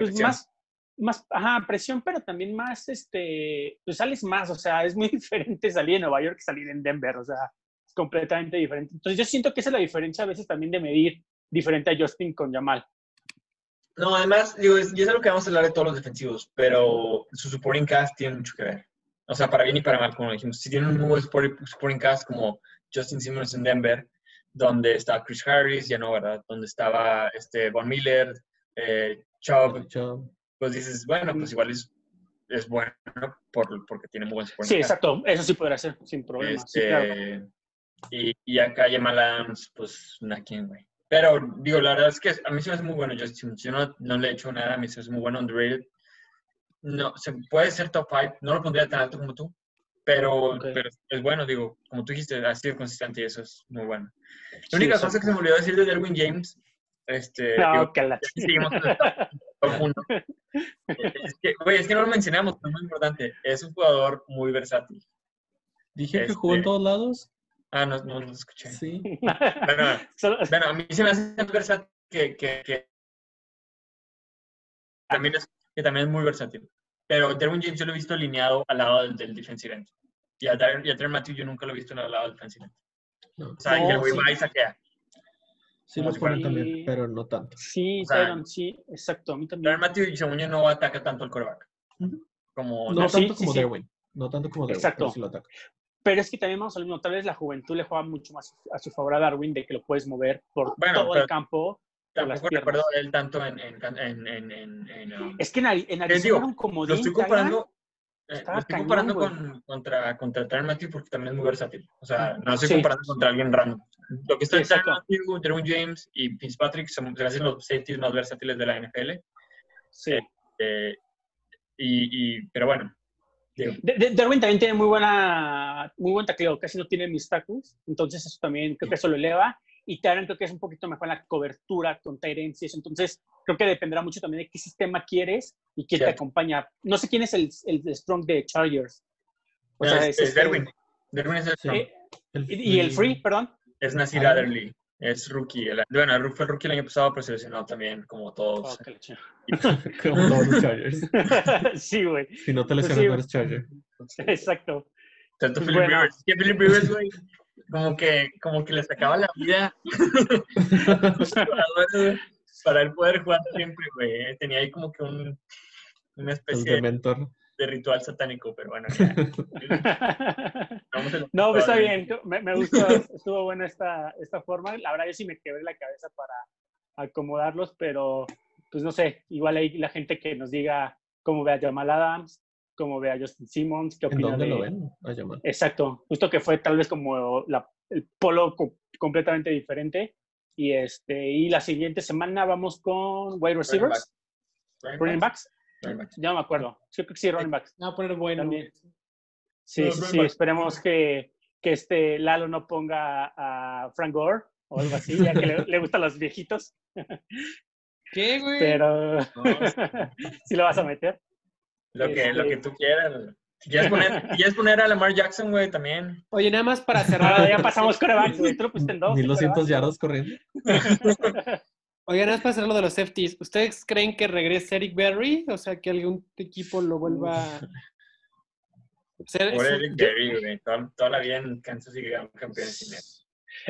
pues Presión. más, más, ajá, presión, pero también más, este, pues sales más, o sea, es muy diferente salir en Nueva York que salir en Denver, o sea, es completamente diferente. Entonces, yo siento que esa es la diferencia a veces también de medir diferente a Justin con Jamal. No, además, digo, es, y es algo que vamos a hablar de todos los defensivos, pero su supporting cast tiene mucho que ver. O sea, para bien y para mal, como dijimos. Si tienen un supporting, supporting cast como Justin Simmons en Denver, donde estaba Chris Harris, ya no, ¿verdad? Donde estaba este Von Miller, eh, Chubb, Chao. pues dices, bueno, pues igual es, es bueno por, porque tiene muy buen Sí, exacto, eso sí podría ser, sin problema. sí, Este, claro. y, y acá Jamal Adams, pues, ¿a quién, güey? Pero, digo, la verdad es que a mí se me hace muy bueno Justin. Yo no, no le he hecho nada, a mí se me hace muy bueno, underrated. No, se puede ser top 5, no lo pondría tan alto como tú, pero, Ok. pero es bueno, digo, como tú dijiste, ha sido consistente y eso es muy bueno. La Sí, única cosa que se me olvidó decir de Derwin James, este, No, digo, que la seguimos en el top, es que, güey, es que no lo mencionamos, pero es muy importante, es un jugador muy versátil. Dije que jugó en Este- todos lados. Ah, no, no lo escuché. Sí. Bueno, Bueno, a mí se me hace versátil que, que, que también es, que también es muy versátil. Pero Derwin James yo lo he visto alineado al lado del, del defensive end. Y a Tyrann y a Matthew yo nunca lo he visto al lado del defensive end. No. O sea, y No, el güey sí. va y saquea. Sí los ponen también, pero no tanto. Sí, O sea, Tyron, sí, exacto, a mí también. Tyrann Matthew, según yo, no ataca tanto al coreback. Como No tanto sí, como sí. Derwin. No tanto como Derwin. Exacto. pero sí lo ataca. Pero es que también vamos a lo mismo, tal vez la juventud le juega mucho más a su favor a Darwin de que lo puedes mover por Bueno, todo pero el campo. tampoco recuerdo él tanto en... en, en, en, en- en, um, Es que en, Ari- en digo, Arizona era un comodín. lo estoy comparando... eh, estaba lo estoy cañón, comparando con, contra, contra Tyrann Matthew porque también es muy versátil. O sea, no estoy Sí. comparando contra alguien random. Lo que está Sí, en Tyrann exacto. Matthew, Derwin James y Fitzpatrick son se me hacen los safeties más versátiles de la NFL. Sí. Eh, y, y- pero bueno, digo, Darwin también tiene muy buena, muy buen tacleo, casi no tiene mis tacos, entonces eso también creo que eso lo eleva. Y creo que es un poquito mejor en la cobertura con eso, entonces creo que dependerá mucho también de qué sistema quieres y quién te acompaña. No sé quién es el, el Strong de Chargers. O no, sea, es, es es este- Derwin. Derwin es, el eh, y, y el Free, perdón. es Nasir. Adderley. Es rookie. El- bueno, fue el rookie el año pasado, pero se lesionó también, como todos. Oh, como todos los Chargers. sí, güey, Si no te Pues lesionas, sí. no eres Charger. exacto. Tanto Pues Philip bueno. Rivers. Es que Philip Rivers, güey, como que, como que le sacaba la vida a los jugadores, güey, para él poder jugar siempre, güey. Tenía ahí como que un, una especie de, Dementor. de ritual satánico, pero bueno. ya. No, pues está bien. Me, me gustó, estuvo buena esta, esta forma. La verdad, yo sí me quebré la cabeza para acomodarlos, pero pues no sé, igual hay la gente que nos diga cómo ve a Jamal Adams, cómo ve a Justin Simmons, qué ¿En opina dónde de... lo ven? A llamar. Exacto, justo que fue tal vez como la- el polo co- completamente diferente. Y, este, y la siguiente semana vamos con wide receivers, running backs. Running backs. Ya no me acuerdo. Sí, creo que sí, running backs. A poner bueno. También. Sí, No, sí, esperemos que, que este Lalo no ponga a Frank Gore o algo así, ya que le, le gustan los viejitos, ¿Qué, güey? pero sí lo vas a meter. Lo que, lo Este- que tú quieras. Si quieres poner, si quieres poner a Lamar Jackson, güey, también. Oye, nada más para cerrar. ya pasamos corebacks, güey. Tú lo pusiste en dos. 1200 yardas corriendo. Oye, nada más para cerrar lo de los safeties. ¿Ustedes creen que regrese Eric Berry? O sea, que algún equipo lo vuelva a ser. Por es Eric Berry, güey. Toda, toda la vida en Kansas y campeones sin él.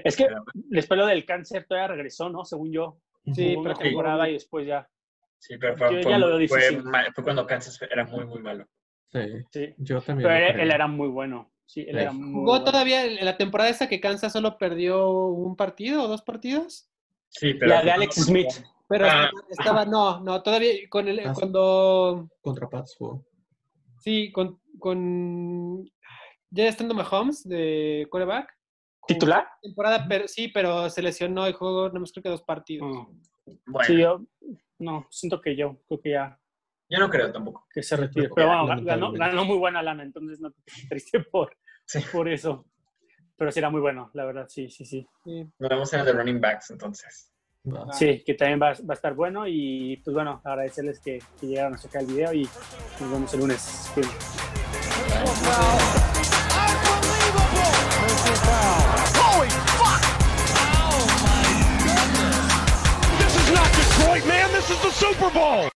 Es que después lo del cáncer todavía regresó, ¿no? Según yo. Sí, Hubo una pero temporada y después ya. Sí, pero fue, Yo fue- ya lo veo fue difícil. mal- fue cuando Kansas era muy, muy malo. Sí, Sí. yo también. Pero él, era muy bueno. Sí, él Sí. era muy ¿Jugó bueno. todavía en la temporada esa que Kansas solo perdió un partido o dos partidos? Sí, pero. La de Alex Smith. Pero Ah. estaba, no, no, todavía con el, Ah, cuando, Contra Pats jugó. sí, con, con ya estando Mahomes de quarterback. ¿Titular? Temporada, pero, sí, pero se lesionó y jugó, no más creo que dos partidos. Mm. Bueno, Sí, yo. No, siento que yo. Creo que ya. yo no creo tampoco. Que se retire. Pero bueno, ganó, muy buena lana, entonces no te triste por, Sí. por eso. Pero sí era muy bueno, la verdad, sí, sí, sí. Nos vemos en el de running backs, entonces. Sí, que también va, va a estar bueno y pues bueno, agradecerles que, que llegaron a sacar el video y nos vemos el lunes. This is the Super Bowl!